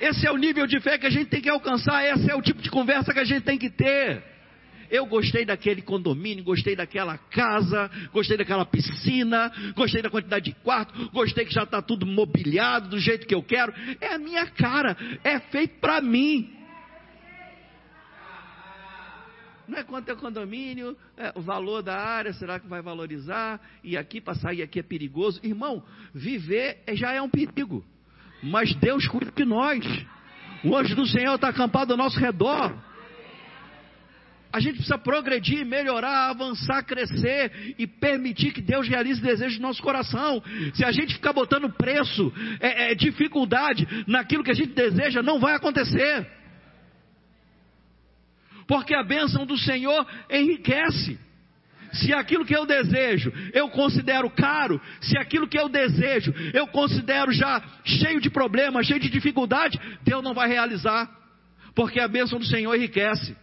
Esse é o nível de fé que a gente tem que alcançar. Esse é o tipo de conversa que a gente tem que ter. Eu gostei daquele condomínio, gostei daquela casa, gostei daquela piscina, gostei da quantidade de quarto, gostei que já está tudo mobiliado do jeito que eu quero. É a minha cara, é feito para mim. Não é quanto é o condomínio, é, o valor da área, será que vai valorizar? E aqui para sair aqui é perigoso. Irmão, viver é, já é um perigo. Mas Deus cuida de nós. O anjo do Senhor está acampado ao nosso redor. A gente precisa progredir, melhorar, avançar, crescer e permitir que Deus realize desejos do nosso coração. Se a gente ficar botando preço, é, é, dificuldade naquilo que a gente deseja, não vai acontecer. Porque a bênção do Senhor enriquece. Se aquilo que eu desejo eu considero caro, se aquilo que eu desejo eu considero já cheio de problemas, cheio de dificuldade, Deus não vai realizar, porque a bênção do Senhor enriquece.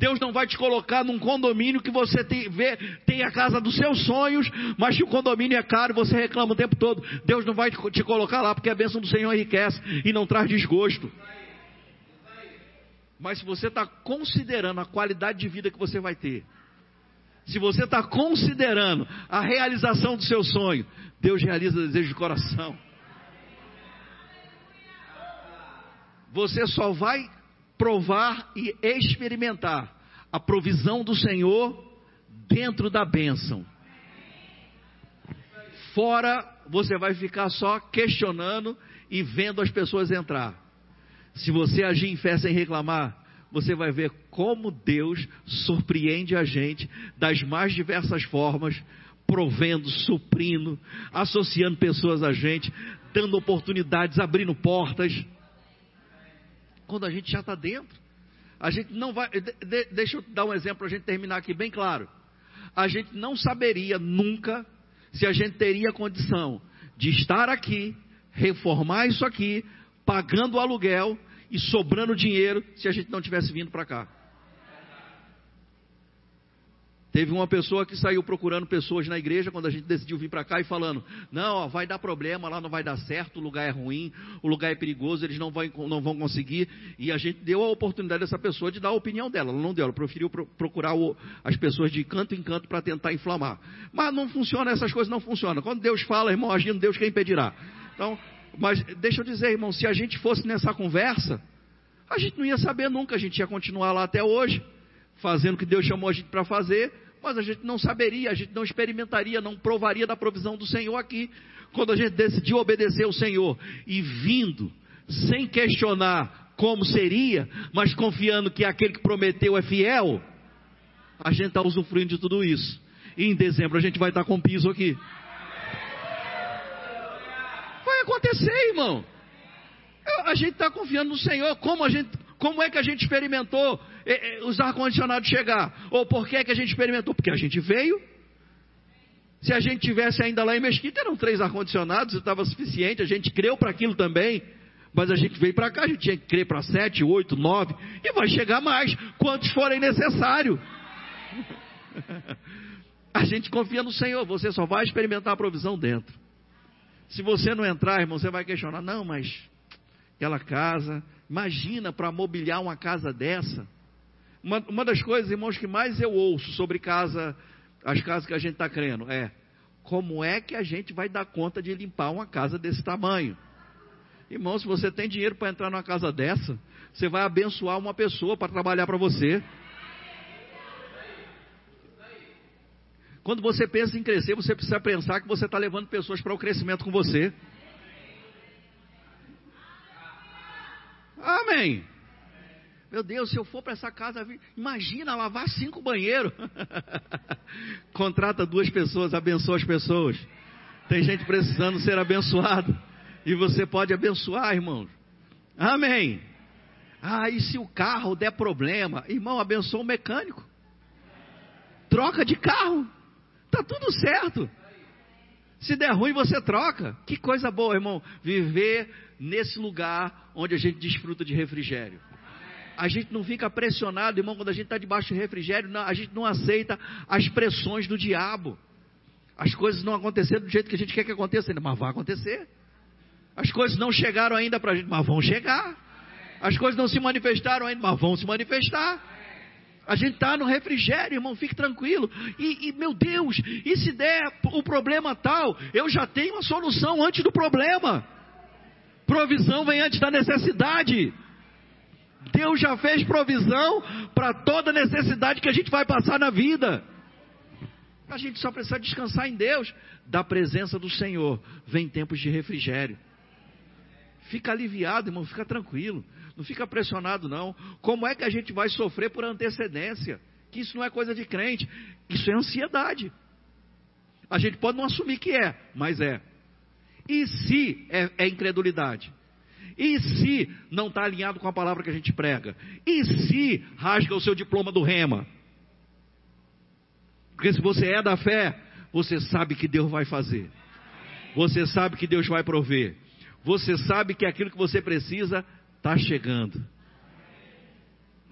Deus não vai te colocar num condomínio que você tem, vê, tem a casa dos seus sonhos, mas que o condomínio é caro e você reclama o tempo todo. Deus não vai te colocar lá porque a bênção do Senhor enriquece e não traz desgosto. Mas se você está considerando a qualidade de vida que você vai ter, se você está considerando a realização do seu sonho, Deus realiza o desejo de coração. Você só vai provar e experimentar a provisão do Senhor dentro da bênção. Fora, você vai ficar só questionando e vendo as pessoas entrar. Se você agir em fé sem reclamar, você vai ver como Deus surpreende a gente das mais diversas formas, provendo, suprindo, associando pessoas a gente, dando oportunidades, abrindo portas quando a gente já está dentro. A gente não vai. De, deixa eu dar um exemplo para a gente terminar aqui bem claro. A gente não saberia nunca se a gente teria condição de estar aqui, reformar isso aqui, pagando o aluguel e sobrando dinheiro se a gente não tivesse vindo para cá. Teve uma pessoa que saiu procurando pessoas na igreja quando a gente decidiu vir para cá e falando: não, ó, vai dar problema, lá não vai dar certo, o lugar é ruim, o lugar é perigoso, eles não, vai, não vão conseguir. E a gente deu a oportunidade dessa pessoa de dar a opinião dela. Ela não deu, ela preferiu pro, procurar o, as pessoas de canto em canto para tentar inflamar. Mas não funciona, essas coisas não funcionam. Quando Deus fala, irmão, agindo Deus, quem impedirá? Então, mas deixa eu dizer, irmão, se a gente fosse nessa conversa, a gente não ia saber nunca, a gente ia continuar lá até hoje, fazendo o que Deus chamou a gente para fazer mas a gente não saberia, a gente não experimentaria, não provaria da provisão do Senhor aqui. Quando a gente decidiu obedecer ao Senhor e vindo, sem questionar como seria, mas confiando que aquele que prometeu é fiel, a gente está usufruindo de tudo isso. E em dezembro a gente vai estar com piso aqui. Acontecer, irmão. A gente está confiando no Senhor. Como a gente como é que a gente experimentou eh, eh, os ar-condicionados chegar? Ou por que, é que a gente experimentou? Porque a gente veio. Se a gente tivesse ainda lá em Mesquita, eram três ar-condicionados, estava suficiente, a gente creu para aquilo também. Mas a gente veio para cá, a gente tinha que crer para sete, oito, nove, e vai chegar mais, quantos forem necessários. [LAUGHS] A gente confia no Senhor, você só vai experimentar a provisão dentro. Se você não entrar, irmão, você vai questionar, não, mas aquela casa, Imagina para mobiliar uma casa dessa. Uma, uma, das coisas, irmãos, que mais eu ouço sobre casa, as casas que a gente está crendo, é como é que a gente vai dar conta de limpar uma casa desse tamanho? Irmão, se você tem dinheiro para entrar numa casa dessa, você vai abençoar uma pessoa para trabalhar para você. Quando você pensa em crescer, você precisa pensar que você está levando pessoas para o crescimento com você. Amém. Meu Deus, se eu for para essa casa, imagina lavar cinco banheiros. [LAUGHS] Contrata duas pessoas, abençoa as pessoas. Tem gente precisando ser abençoado. E você pode abençoar, irmãos. Amém. Ah, e se o carro der problema? Irmão, abençoa o mecânico. Troca de carro. Tá tudo certo. Se der ruim, você troca. Que coisa boa, irmão. Viver nesse lugar onde a gente desfruta de refrigério. A gente não fica pressionado, irmão, quando a gente está debaixo de refrigério, não, a gente não aceita as pressões do diabo. As coisas não aconteceram do jeito que a gente quer que aconteça ainda, mas vai acontecer. As coisas não chegaram ainda para a gente, mas vão chegar. As coisas não se manifestaram ainda, mas vão se manifestar. A gente está no refrigério, irmão, fique tranquilo. E, e, meu Deus, e se der o problema tal, eu já tenho a solução antes do problema. Provisão vem antes da necessidade. Deus já fez provisão para toda necessidade que a gente vai passar na vida. A gente só precisa descansar em Deus. Da presença do Senhor vem tempos de refrigério. Fica aliviado, irmão, fica tranquilo. Não fica pressionado, não. Como é que a gente vai sofrer por antecedência? Que isso não é coisa de crente. Isso é ansiedade. A gente pode não assumir que é, mas é. E se é, é incredulidade? E se não está alinhado com a palavra que a gente prega? E se rasga o seu diploma do rema? Porque se você é da fé, você sabe que Deus vai fazer. Você sabe que Deus vai prover. Você sabe que aquilo que você precisa está chegando.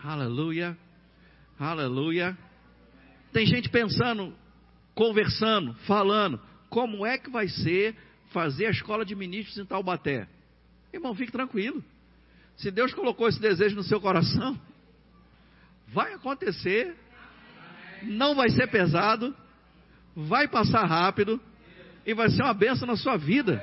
Aleluia. Aleluia. Tem gente pensando, conversando, falando, como é que vai ser fazer a escola de ministros em Taubaté? Irmão, fique tranquilo. Se Deus colocou esse desejo no seu coração, vai acontecer, não vai ser pesado, vai passar rápido e vai ser uma benção na sua vida.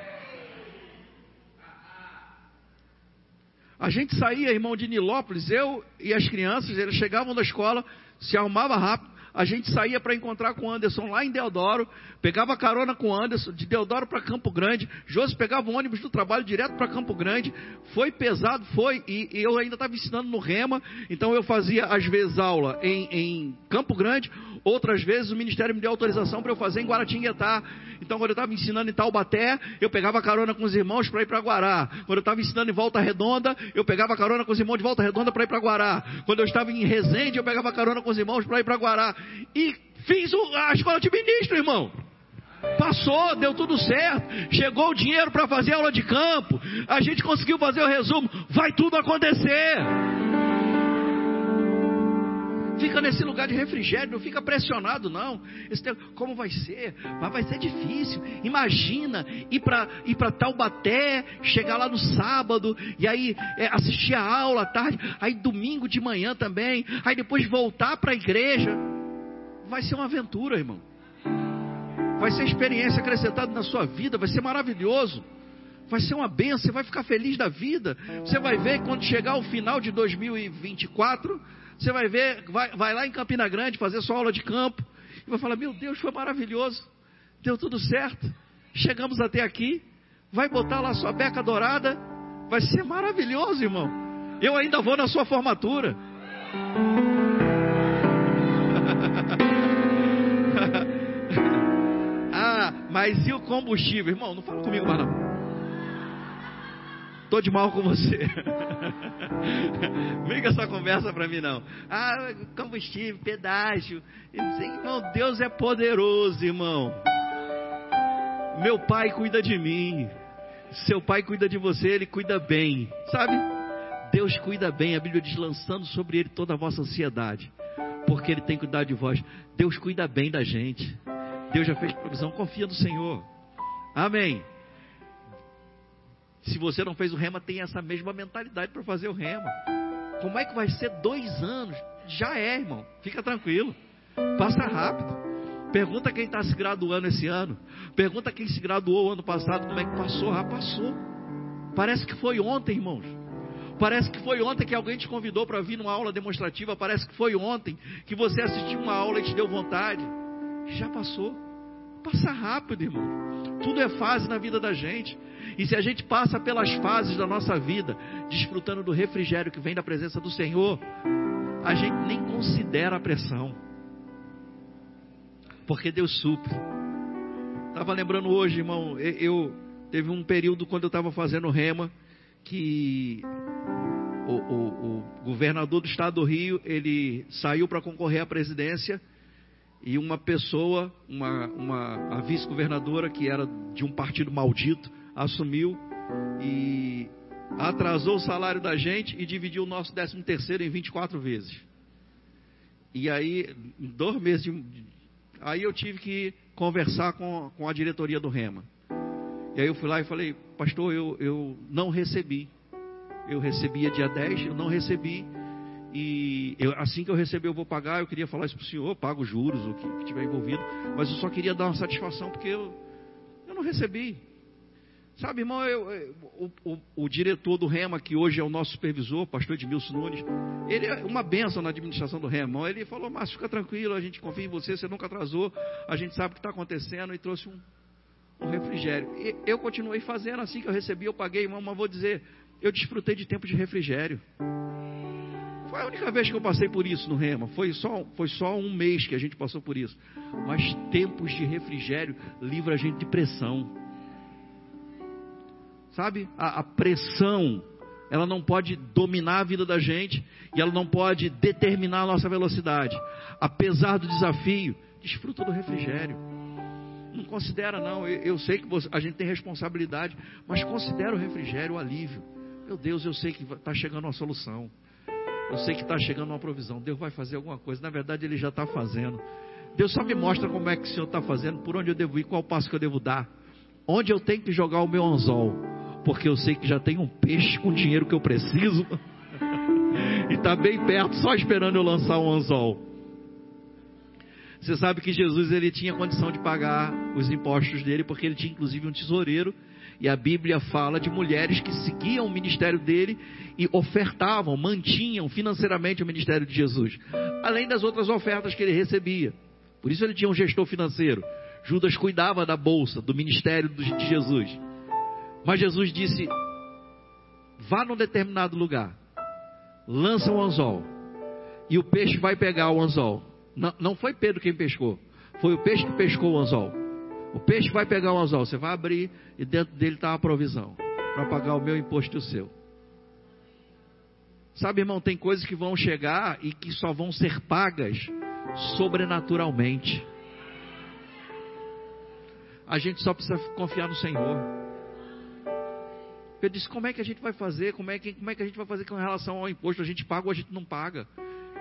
A gente saía, irmão, de Nilópolis, eu e as crianças, eles chegavam da escola, se arrumava rápido, a gente saía para encontrar com o Anderson lá em Deodoro, pegava carona com o Anderson, de Deodoro para Campo Grande, Josi pegava o ônibus do trabalho direto para Campo Grande, foi pesado, foi, e, e eu ainda estava ensinando no Rema, então eu fazia às vezes aula em, em Campo Grande, outras vezes o Ministério me deu autorização para eu fazer em Guaratinguetá, então quando eu estava ensinando em Taubaté, eu pegava carona com os irmãos para ir para Guará, quando eu estava ensinando em Volta Redonda, eu pegava carona com os irmãos de Volta Redonda para ir para Guará, quando eu estava em Resende, eu pegava carona com os irmãos para ir para Guará, e fiz a escola de ministro, irmão. Passou, deu tudo certo. Chegou o dinheiro para fazer aula de campo. A gente conseguiu fazer o resumo. Vai tudo acontecer. Fica nesse lugar de refrigério, não fica pressionado, não. como vai ser? Mas vai ser difícil. Imagina ir para ir Taubaté, chegar lá no sábado, e aí é, assistir a aula à tarde, aí domingo de manhã também, aí depois voltar para a igreja vai ser uma aventura, irmão. Vai ser experiência acrescentada na sua vida, vai ser maravilhoso. Vai ser uma benção, você vai ficar feliz da vida. Você vai ver quando chegar o final de 2024, você vai ver, vai, vai lá em Campina Grande fazer sua aula de campo e vai falar: Meu Deus, foi maravilhoso, deu tudo certo, chegamos até aqui. Vai botar lá sua beca dourada, vai ser maravilhoso, irmão. Eu ainda vou na sua formatura. [LAUGHS] Mas e o combustível? Irmão, não fala comigo mais não. Tô de mal com você. [LAUGHS] Vem com essa conversa para mim não. Ah, combustível, pedágio. Irmão, Deus é poderoso, irmão. Meu pai cuida de mim. Seu pai cuida de você, ele cuida bem. Sabe? Deus cuida bem. A Bíblia diz: lançando sobre ele toda a vossa ansiedade. Porque ele tem cuidado de vós. Deus cuida bem da gente. Deus já fez provisão, confia no Senhor. Amém. Se você não fez o rema, tem essa mesma mentalidade para fazer o rema. Como é que vai ser dois anos? Já é, irmão. Fica tranquilo. Passa rápido. Pergunta quem está se graduando esse ano. Pergunta quem se graduou ano passado, como é que passou. Ah, passou. Parece que foi ontem, irmãos. Parece que foi ontem que alguém te convidou para vir numa aula demonstrativa. Parece que foi ontem que você assistiu uma aula e te deu vontade. Já passou. Passa rápido, irmão. Tudo é fase na vida da gente. E se a gente passa pelas fases da nossa vida, desfrutando do refrigério que vem da presença do Senhor, a gente nem considera a pressão. Porque Deus supre. Estava lembrando hoje, irmão, eu teve um período quando eu estava fazendo rema que o, o, o governador do estado do Rio ele saiu para concorrer à presidência e uma pessoa, uma, uma a vice-governadora que era de um partido maldito, assumiu e atrasou o salário da gente e dividiu o nosso 13 terceiro em 24 vezes. E aí, dois meses, de, aí eu tive que conversar com, com a diretoria do REMA. E aí eu fui lá e falei, pastor, eu, eu não recebi. Eu recebia dia 10, eu não recebi e eu, assim que eu receber, eu vou pagar. Eu queria falar isso para o senhor, pago juros, o que, que tiver envolvido. Mas eu só queria dar uma satisfação porque eu, eu não recebi. Sabe, irmão, eu, eu, o, o, o, diretor do REMA, que hoje é o nosso supervisor, pastor Edmilson Nunes, ele é uma benção na administração do REMA. Ele falou, mas fica tranquilo, a gente confia em você, você nunca atrasou, a gente sabe o que está acontecendo e trouxe um, um refrigério. E eu continuei fazendo assim que eu recebi, eu paguei, irmão, mas vou dizer, eu desfrutei de tempo de refrigério. A única vez que eu passei por isso no Rema. Foi só, foi só um mês que a gente passou por isso. Mas tempos de refrigério livra a gente de pressão. Sabe? A, a pressão, ela não pode dominar a vida da gente e ela não pode determinar a nossa velocidade. Apesar do desafio, desfruta do refrigério. Não considera, não. Eu, eu sei que você, a gente tem responsabilidade, mas considera o refrigério o alívio. Meu Deus, eu sei que está chegando uma solução. Eu sei que está chegando uma provisão. Deus vai fazer alguma coisa. Na verdade, Ele já está fazendo. Deus só me mostra como é que o Senhor está fazendo, por onde eu devo ir, qual passo que eu devo dar, onde eu tenho que jogar o meu anzol, porque eu sei que já tem um peixe com dinheiro que eu preciso [LAUGHS] e está bem perto, só esperando eu lançar um anzol. Você sabe que Jesus ele tinha condição de pagar os impostos dele, porque ele tinha inclusive um tesoureiro e a Bíblia fala de mulheres que seguiam o ministério dele e ofertavam, mantinham financeiramente o ministério de Jesus, além das outras ofertas que ele recebia. Por isso ele tinha um gestor financeiro. Judas cuidava da bolsa, do ministério de Jesus. Mas Jesus disse: vá num determinado lugar, lança um anzol, e o peixe vai pegar o anzol. Não, não foi Pedro quem pescou, foi o peixe que pescou o anzol. O peixe vai pegar um anzol, você vai abrir e dentro dele está a provisão para pagar o meu imposto e o seu. Sabe, irmão, tem coisas que vão chegar e que só vão ser pagas sobrenaturalmente. A gente só precisa confiar no Senhor. Eu disse: como é que a gente vai fazer? Como é que, como é que a gente vai fazer com relação ao imposto? A gente paga ou a gente não paga?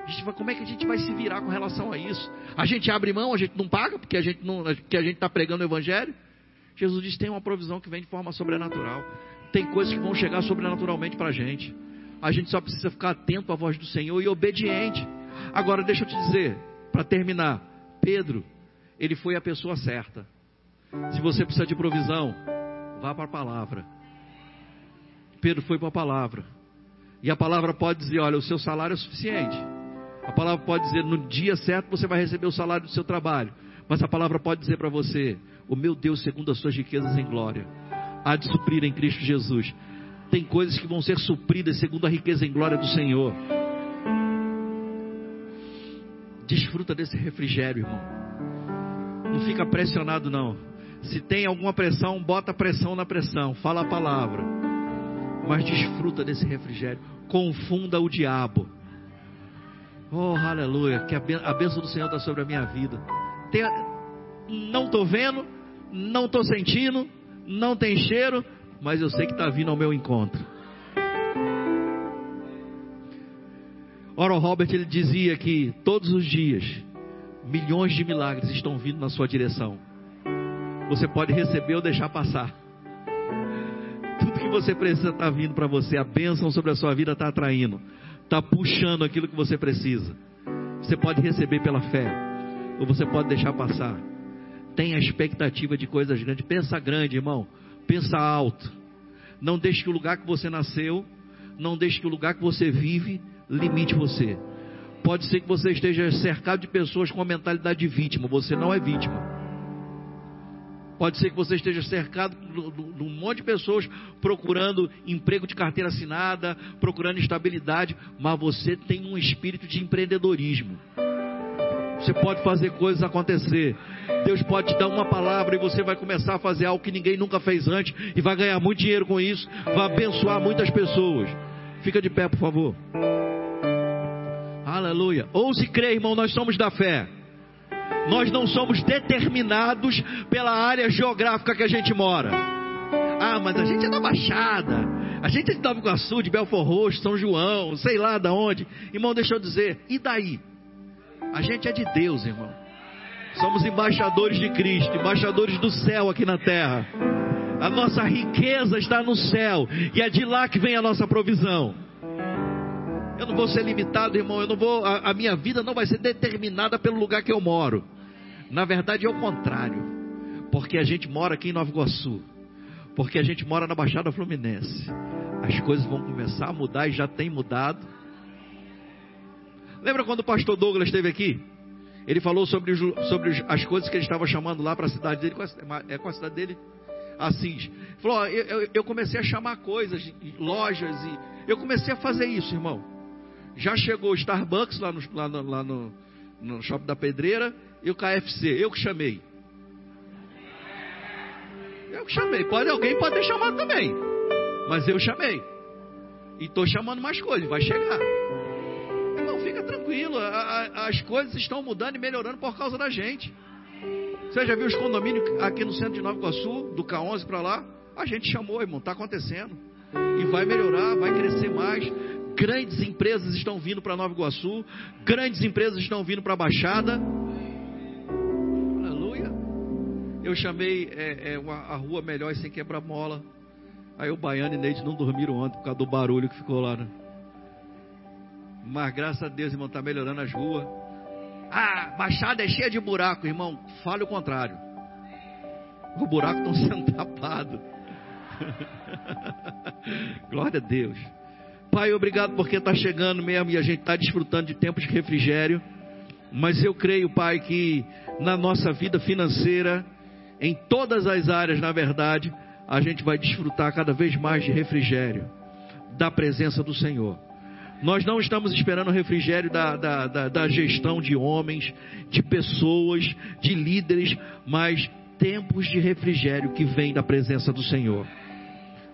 A gente vai, como é que a gente vai se virar com relação a isso? A gente abre mão, a gente não paga porque a gente não, a gente está pregando o evangelho? Jesus diz: tem uma provisão que vem de forma sobrenatural. Tem coisas que vão chegar sobrenaturalmente para a gente. A gente só precisa ficar atento à voz do Senhor e obediente. Agora, deixa eu te dizer, para terminar, Pedro, ele foi a pessoa certa. Se você precisa de provisão, vá para a palavra. Pedro foi para a palavra. E a palavra pode dizer: olha, o seu salário é suficiente. A palavra pode dizer: no dia certo você vai receber o salário do seu trabalho. Mas a palavra pode dizer para você: o meu Deus, segundo as suas riquezas em glória, há de suprir em Cristo Jesus. Tem coisas que vão ser supridas segundo a riqueza em glória do Senhor. Desfruta desse refrigério, irmão. Não fica pressionado, não. Se tem alguma pressão, bota pressão na pressão. Fala a palavra. Mas desfruta desse refrigério. Confunda o diabo. Oh, aleluia. Que a bênção do Senhor está sobre a minha vida. Tem, não estou vendo, não estou sentindo, não tem cheiro, mas eu sei que está vindo ao meu encontro. Ora, o Robert ele dizia que todos os dias milhões de milagres estão vindo na sua direção. Você pode receber ou deixar passar. Tudo que você precisa está vindo para você. A bênção sobre a sua vida está atraindo está puxando aquilo que você precisa. Você pode receber pela fé, ou você pode deixar passar. Tenha expectativa de coisas grandes. Pensa grande, irmão. Pensa alto. Não deixe que o lugar que você nasceu, não deixe que o lugar que você vive limite você. Pode ser que você esteja cercado de pessoas com a mentalidade de vítima. Você não é vítima. Pode ser que você esteja cercado de um monte de pessoas procurando emprego de carteira assinada, procurando estabilidade, mas você tem um espírito de empreendedorismo. Você pode fazer coisas acontecer. Deus pode te dar uma palavra e você vai começar a fazer algo que ninguém nunca fez antes e vai ganhar muito dinheiro com isso, vai abençoar muitas pessoas. Fica de pé, por favor. Aleluia. Ou se crê, irmão, nós somos da fé. Nós não somos determinados pela área geográfica que a gente mora. Ah, mas a gente é da Baixada. A gente é de Nova Iguaçu, de Belfor Roxo, São João, sei lá da onde. Irmão, deixa eu dizer, e daí? A gente é de Deus, irmão. Somos embaixadores de Cristo, embaixadores do céu aqui na terra. A nossa riqueza está no céu e é de lá que vem a nossa provisão. Eu não vou ser limitado, irmão. Eu não vou. A, a, minha vida não vai ser determinada pelo lugar que eu moro. Na verdade é o contrário. Porque a gente mora aqui em Nova Iguaçu. Porque a gente mora na Baixada Fluminense. As coisas vão começar a mudar e já tem mudado. Lembra quando o pastor Douglas esteve aqui? Ele falou sobre, sobre as coisas que ele estava chamando lá para a cidade dele. É, é qual a cidade dele? Assis. Falou: ó, eu, eu comecei a chamar coisas, lojas, e eu comecei a fazer isso, irmão. Já chegou o Starbucks lá no, lá no, lá no, no shopping da Pedreira e o KFC. Eu que chamei. Eu que chamei. Pode alguém pode ter chamado também. Mas eu chamei. E estou chamando mais coisas. Vai chegar. Irmão, fica tranquilo. A, a, as coisas estão mudando e melhorando por causa da gente. Você já viu os condomínios aqui no centro de Nova Iguaçu, do K11 para lá? A gente chamou, irmão. Está acontecendo. E vai melhorar, vai crescer mais. Grandes empresas estão vindo para Nova Iguaçu. Grandes empresas estão vindo para a Baixada. Aleluia. Eu chamei é, é, uma, a rua melhor sem quebrar mola. Aí o Baiano e Neide não dormiram ontem por causa do barulho que ficou lá. Né? Mas graças a Deus, irmão, está melhorando as ruas. Ah, Baixada é cheia de buraco, irmão. Fale o contrário. O buraco estão [LAUGHS] sendo tapados. [LAUGHS] Glória a Deus. Pai, obrigado porque está chegando mesmo e a gente está desfrutando de tempos de refrigério. Mas eu creio, Pai, que na nossa vida financeira, em todas as áreas, na verdade, a gente vai desfrutar cada vez mais de refrigério da presença do Senhor. Nós não estamos esperando refrigério da, da, da, da, gestão de homens, de pessoas, de líderes, mas tempos de refrigério que vem da presença do Senhor.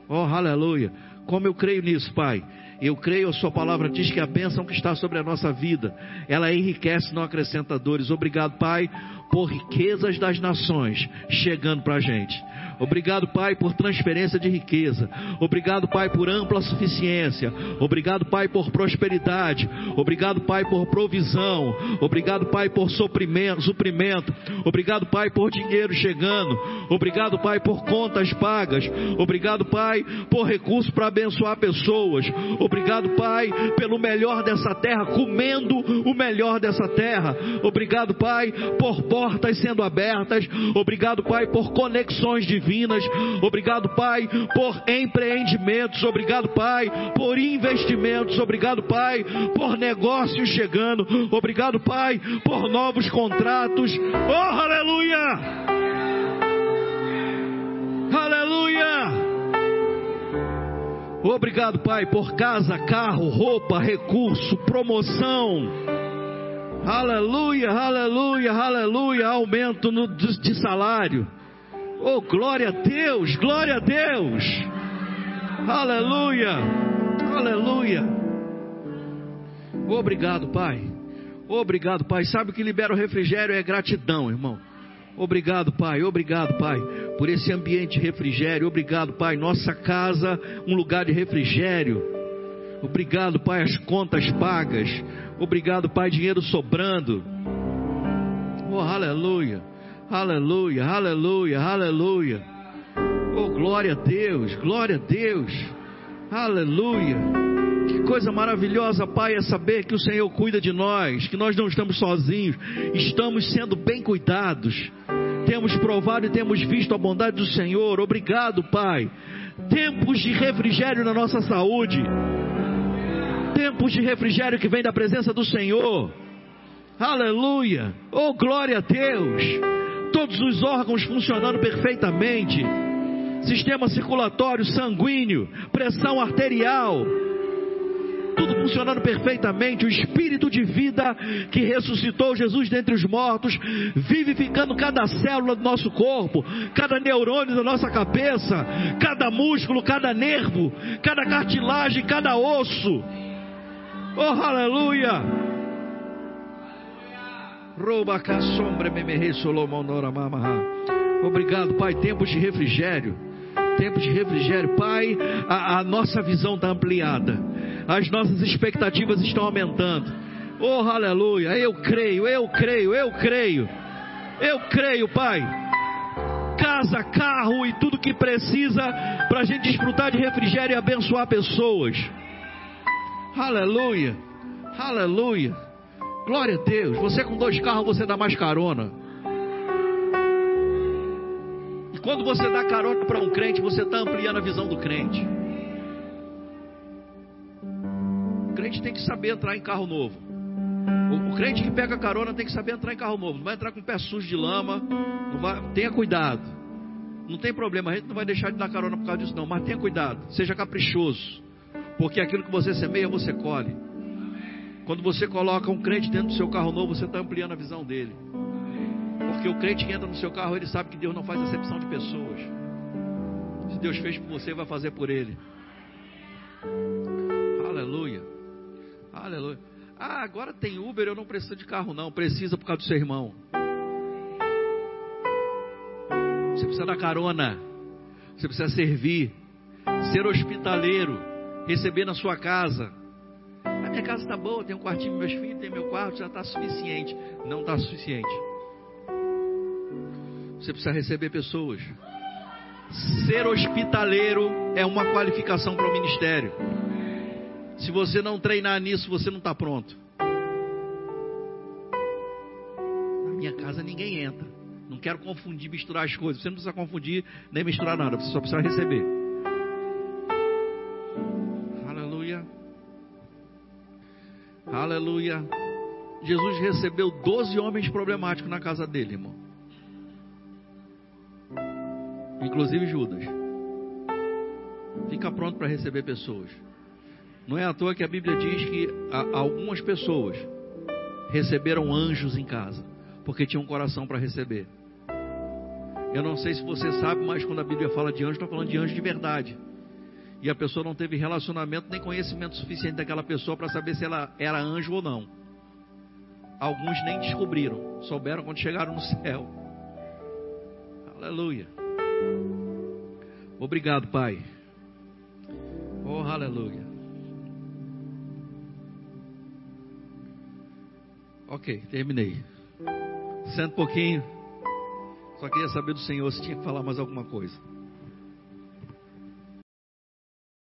Oh, aleluia! Como eu creio nisso, Pai. Eu creio, a Sua palavra diz que a bênção que está sobre a nossa vida, ela enriquece, não acrescenta dores. Obrigado, Pai, por riquezas das nações chegando para a gente. Obrigado, Pai, por transferência de riqueza. Obrigado, Pai, por ampla suficiência. Obrigado, Pai, por prosperidade. Obrigado, Pai, por provisão. Obrigado, Pai, por suprimento. suprimento. Obrigado, Pai, por dinheiro chegando. Obrigado, Pai, por contas pagas. Obrigado, Pai, por recursos para abençoar pessoas. Obrigado, Pai, pelo melhor dessa terra, comendo o melhor dessa terra. Obrigado, Pai, por portas sendo abertas. Obrigado, Pai, por conexões divinas divinas. Obrigado, Pai, por empreendimentos. Obrigado, Pai, por investimentos. Obrigado, Pai, por negócios chegando. Obrigado, Pai, por novos contratos. Oh, aleluia! Aleluia! Obrigado, Pai, por casa, carro, roupa, recurso, promoção. Aleluia, aleluia, aleluia, aumento no, de salário. Oh, glória a Deus, glória a Deus. Aleluia, aleluia. Obrigado, Pai. Obrigado, Pai. Sabe o que libera o refrigério é gratidão, irmão. Obrigado, Pai. Obrigado, Pai, por esse ambiente de refrigério. Obrigado, Pai. Nossa casa, um lugar de refrigério. Obrigado, Pai, as contas pagas. Obrigado, Pai, dinheiro sobrando. Oh, aleluia. Aleluia, aleluia, aleluia. Oh, glória a Deus, glória a Deus. Aleluia. Que coisa maravilhosa, Pai, é saber que o Senhor cuida de nós, que nós não estamos sozinhos, estamos sendo bem cuidados. Temos provado e temos visto a bondade do Senhor. Obrigado, Pai. Tempos de refrigério na nossa saúde. Tempos de refrigério que vem da presença do Senhor. Aleluia. Oh, glória a Deus todos os órgãos funcionando perfeitamente, sistema circulatório, sanguíneo, pressão arterial, tudo funcionando perfeitamente, o espírito de vida que ressuscitou Jesus dentre os mortos, vivificando cada célula do nosso corpo, cada neurônio da nossa cabeça, cada músculo, cada nervo, cada cartilagem, cada osso. Oh, aleluia! Obrigado, Pai. Tempos de refrigério. Tempos de refrigério. Pai, a, a nossa visão está ampliada. As nossas expectativas estão aumentando. Oh, aleluia. Eu creio, eu creio, eu creio. Eu creio, Pai. Casa, carro e tudo que precisa para a gente desfrutar de refrigério e abençoar pessoas. Aleluia. Aleluia. Glória a Deus. Você com dois carros, você dá mais carona. E quando você dá carona para um crente, você está ampliando a visão do crente. O crente tem que saber entrar em carro novo. O, crente que pega carona tem que saber entrar em carro novo. Não vai entrar com o pé sujo de lama. Vai, tenha cuidado. Não tem problema, a gente não vai deixar de dar carona por causa disso, não. Mas tenha cuidado, seja caprichoso. Porque aquilo que você semeia, você colhe. Quando você coloca um crente dentro do seu carro novo, você está ampliando a visão dele. Porque o crente que entra no seu carro, ele sabe que Deus não faz acepção de pessoas. Se Deus fez por você, vai fazer por ele. Aleluia. Aleluia. Ah, agora tem Uber, eu não preciso de carro, não. Precisa por causa do seu irmão. Você precisa dar carona. Você precisa servir. Ser hospitaleiro. Receber na sua casa. Minha casa está boa, tem um quartinho meus filhos, tem meu quarto, já está suficiente. Não está suficiente. Você precisa receber pessoas. Ser hospitaleiro é uma qualificação para o ministério. Se você não treinar nisso, você não está pronto. Na minha casa ninguém entra. Não quero confundir, misturar as coisas. Você não precisa confundir nem misturar nada. Você só precisa receber. Aleluia. Jesus recebeu 12 homens problemáticos na casa dele, irmão. Inclusive Judas. Fica pronto para receber pessoas. Não é à toa que a Bíblia diz que algumas pessoas receberam anjos em casa, porque tinham um coração para receber. Eu não sei se você sabe, mas quando a Bíblia fala de anjo, está falando de anjo de verdade. E a pessoa não teve relacionamento nem conhecimento suficiente daquela pessoa para saber se ela era anjo ou não. Alguns nem descobriram, souberam quando chegaram no [LAUGHS] céu. Aleluia. Obrigado, Pai. Oh, aleluia. Ok, terminei. Senta um pouquinho. Só queria saber do Senhor se tinha que falar mais alguma coisa.